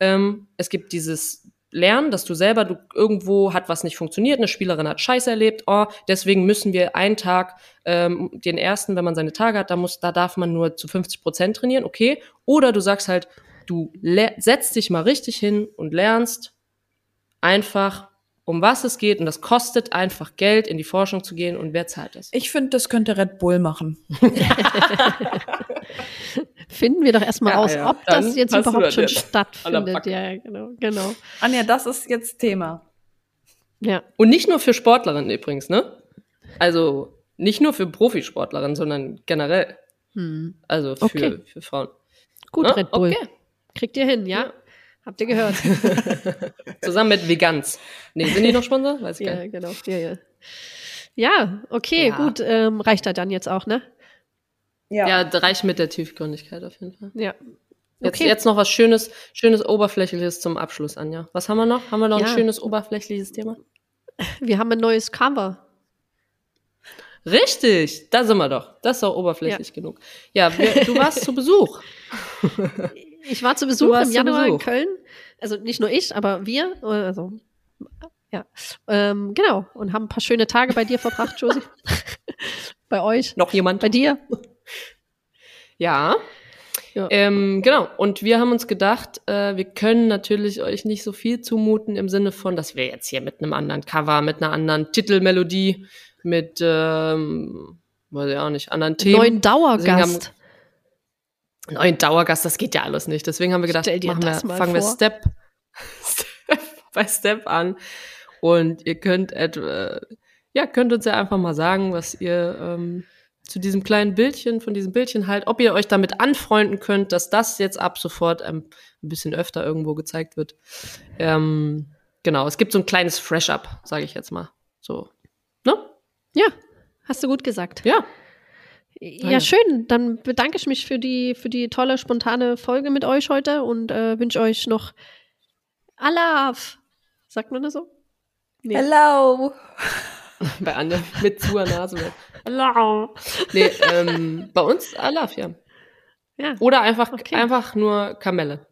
Ähm, es gibt dieses Lernen, dass du selber, du irgendwo hat was nicht funktioniert, eine Spielerin hat Scheiße erlebt, oh, deswegen müssen wir einen Tag, ähm, den ersten, wenn man seine Tage hat, da muss, da darf man nur zu 50 Prozent trainieren, okay. Oder du sagst halt, du setzt dich mal richtig hin und lernst einfach, um was es geht, und das kostet einfach Geld, in die Forschung zu gehen, und wer zahlt das? Ich finde, das könnte Red Bull machen. Finden wir doch erstmal Ja, raus, ja. ob das Dann jetzt hast du überhaupt das schon jetzt stattfindet. Ja, genau, genau. Anja, das ist jetzt Thema. Ja. Und nicht nur für Sportlerinnen übrigens, ne? Also Nicht nur für Profisportlerinnen, sondern generell. Hm. Also für, Okay. für Frauen. Gut, Ja, Red Bull. Okay. Kriegt ihr hin, ja? Ja. Habt ihr gehört? Zusammen mit Vegans. Nee, sind die noch Sponsor? Weiß ich gar ja, nicht. genau. Ja, ja. Ja, okay, Ja. gut. Ähm, reicht er dann jetzt auch, ne? Ja, das reicht mit der Tiefgründigkeit auf jeden Fall. Ja. Jetzt, Okay. jetzt noch was Schönes, Schönes Oberflächliches zum Abschluss, Anja. Was haben wir noch? Haben wir noch Ja. ein schönes oberflächliches Thema? Wir haben ein neues Cover. Richtig, da sind wir doch. Das ist doch oberflächlich genug. Ja, wir, du warst zu Besuch. Ich war zu Besuch im Januar in Besuch. Köln. Also nicht nur ich, aber wir. Also, ja. Ähm, genau. Und haben ein paar schöne Tage bei dir verbracht, Josie. bei euch. Noch jemand? Bei dir. Ja. Ja. Ähm, genau. Und wir haben uns gedacht, äh, wir können natürlich euch nicht so viel zumuten im Sinne von, dass wir jetzt hier mit einem anderen Cover, mit einer anderen Titelmelodie, mit, ähm, weiß ich auch nicht, anderen Themen. Neuen Dauergast. Neuen Dauergast, das geht ja alles nicht. Deswegen haben wir gedacht, wir, fangen wir. Step, Step by Step an. Und ihr könnt etwa, ja, könnt uns ja einfach mal sagen, was ihr ähm, zu diesem kleinen Bildchen, von diesem Bildchen halt, ob ihr euch damit anfreunden könnt, dass das jetzt ab sofort ähm, ein bisschen öfter irgendwo gezeigt wird. Ähm, genau, es gibt so ein kleines Fresh-Up, sage ich jetzt mal. So, ne? Ja, hast du gut gesagt. Ja, Ja, ja. schön. Dann bedanke ich mich für die, für die tolle, spontane Folge mit euch heute und äh, wünsche euch noch Alaf. Sagt man das so? Nee. Hello. bei Anja mit zu Nase. weg. Hallo. Nee, ähm, bei uns Alaf, ja. Ja. Oder einfach, Okay. einfach nur Kamelle.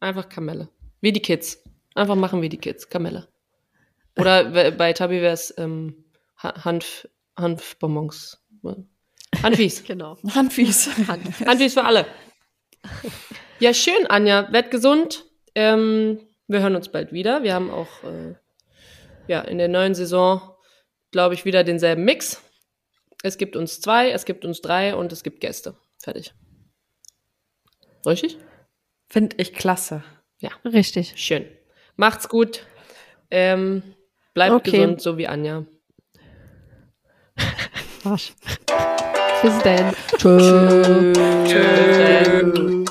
Einfach Kamelle. Wie die Kids. Einfach machen wie die Kids. Kamelle. Oder bei Tabi wäre es ähm, Ha- Hanf, Hanfbonbons. Hanfis. Genau. Handfies. Hanfis für alle. Ja, schön, Anja. Werd gesund. Ähm, wir hören uns bald wieder. Wir haben auch äh, ja, in der neuen Saison, glaube ich, wieder denselben Mix. Es gibt uns zwei, es gibt uns drei und es gibt Gäste. Fertig. Richtig? Finde ich klasse. Richtig. Schön. Macht's gut. Ähm, bleibt Okay. gesund, so wie Anja. Arsch. Bis dann. Tschö. Tschüss.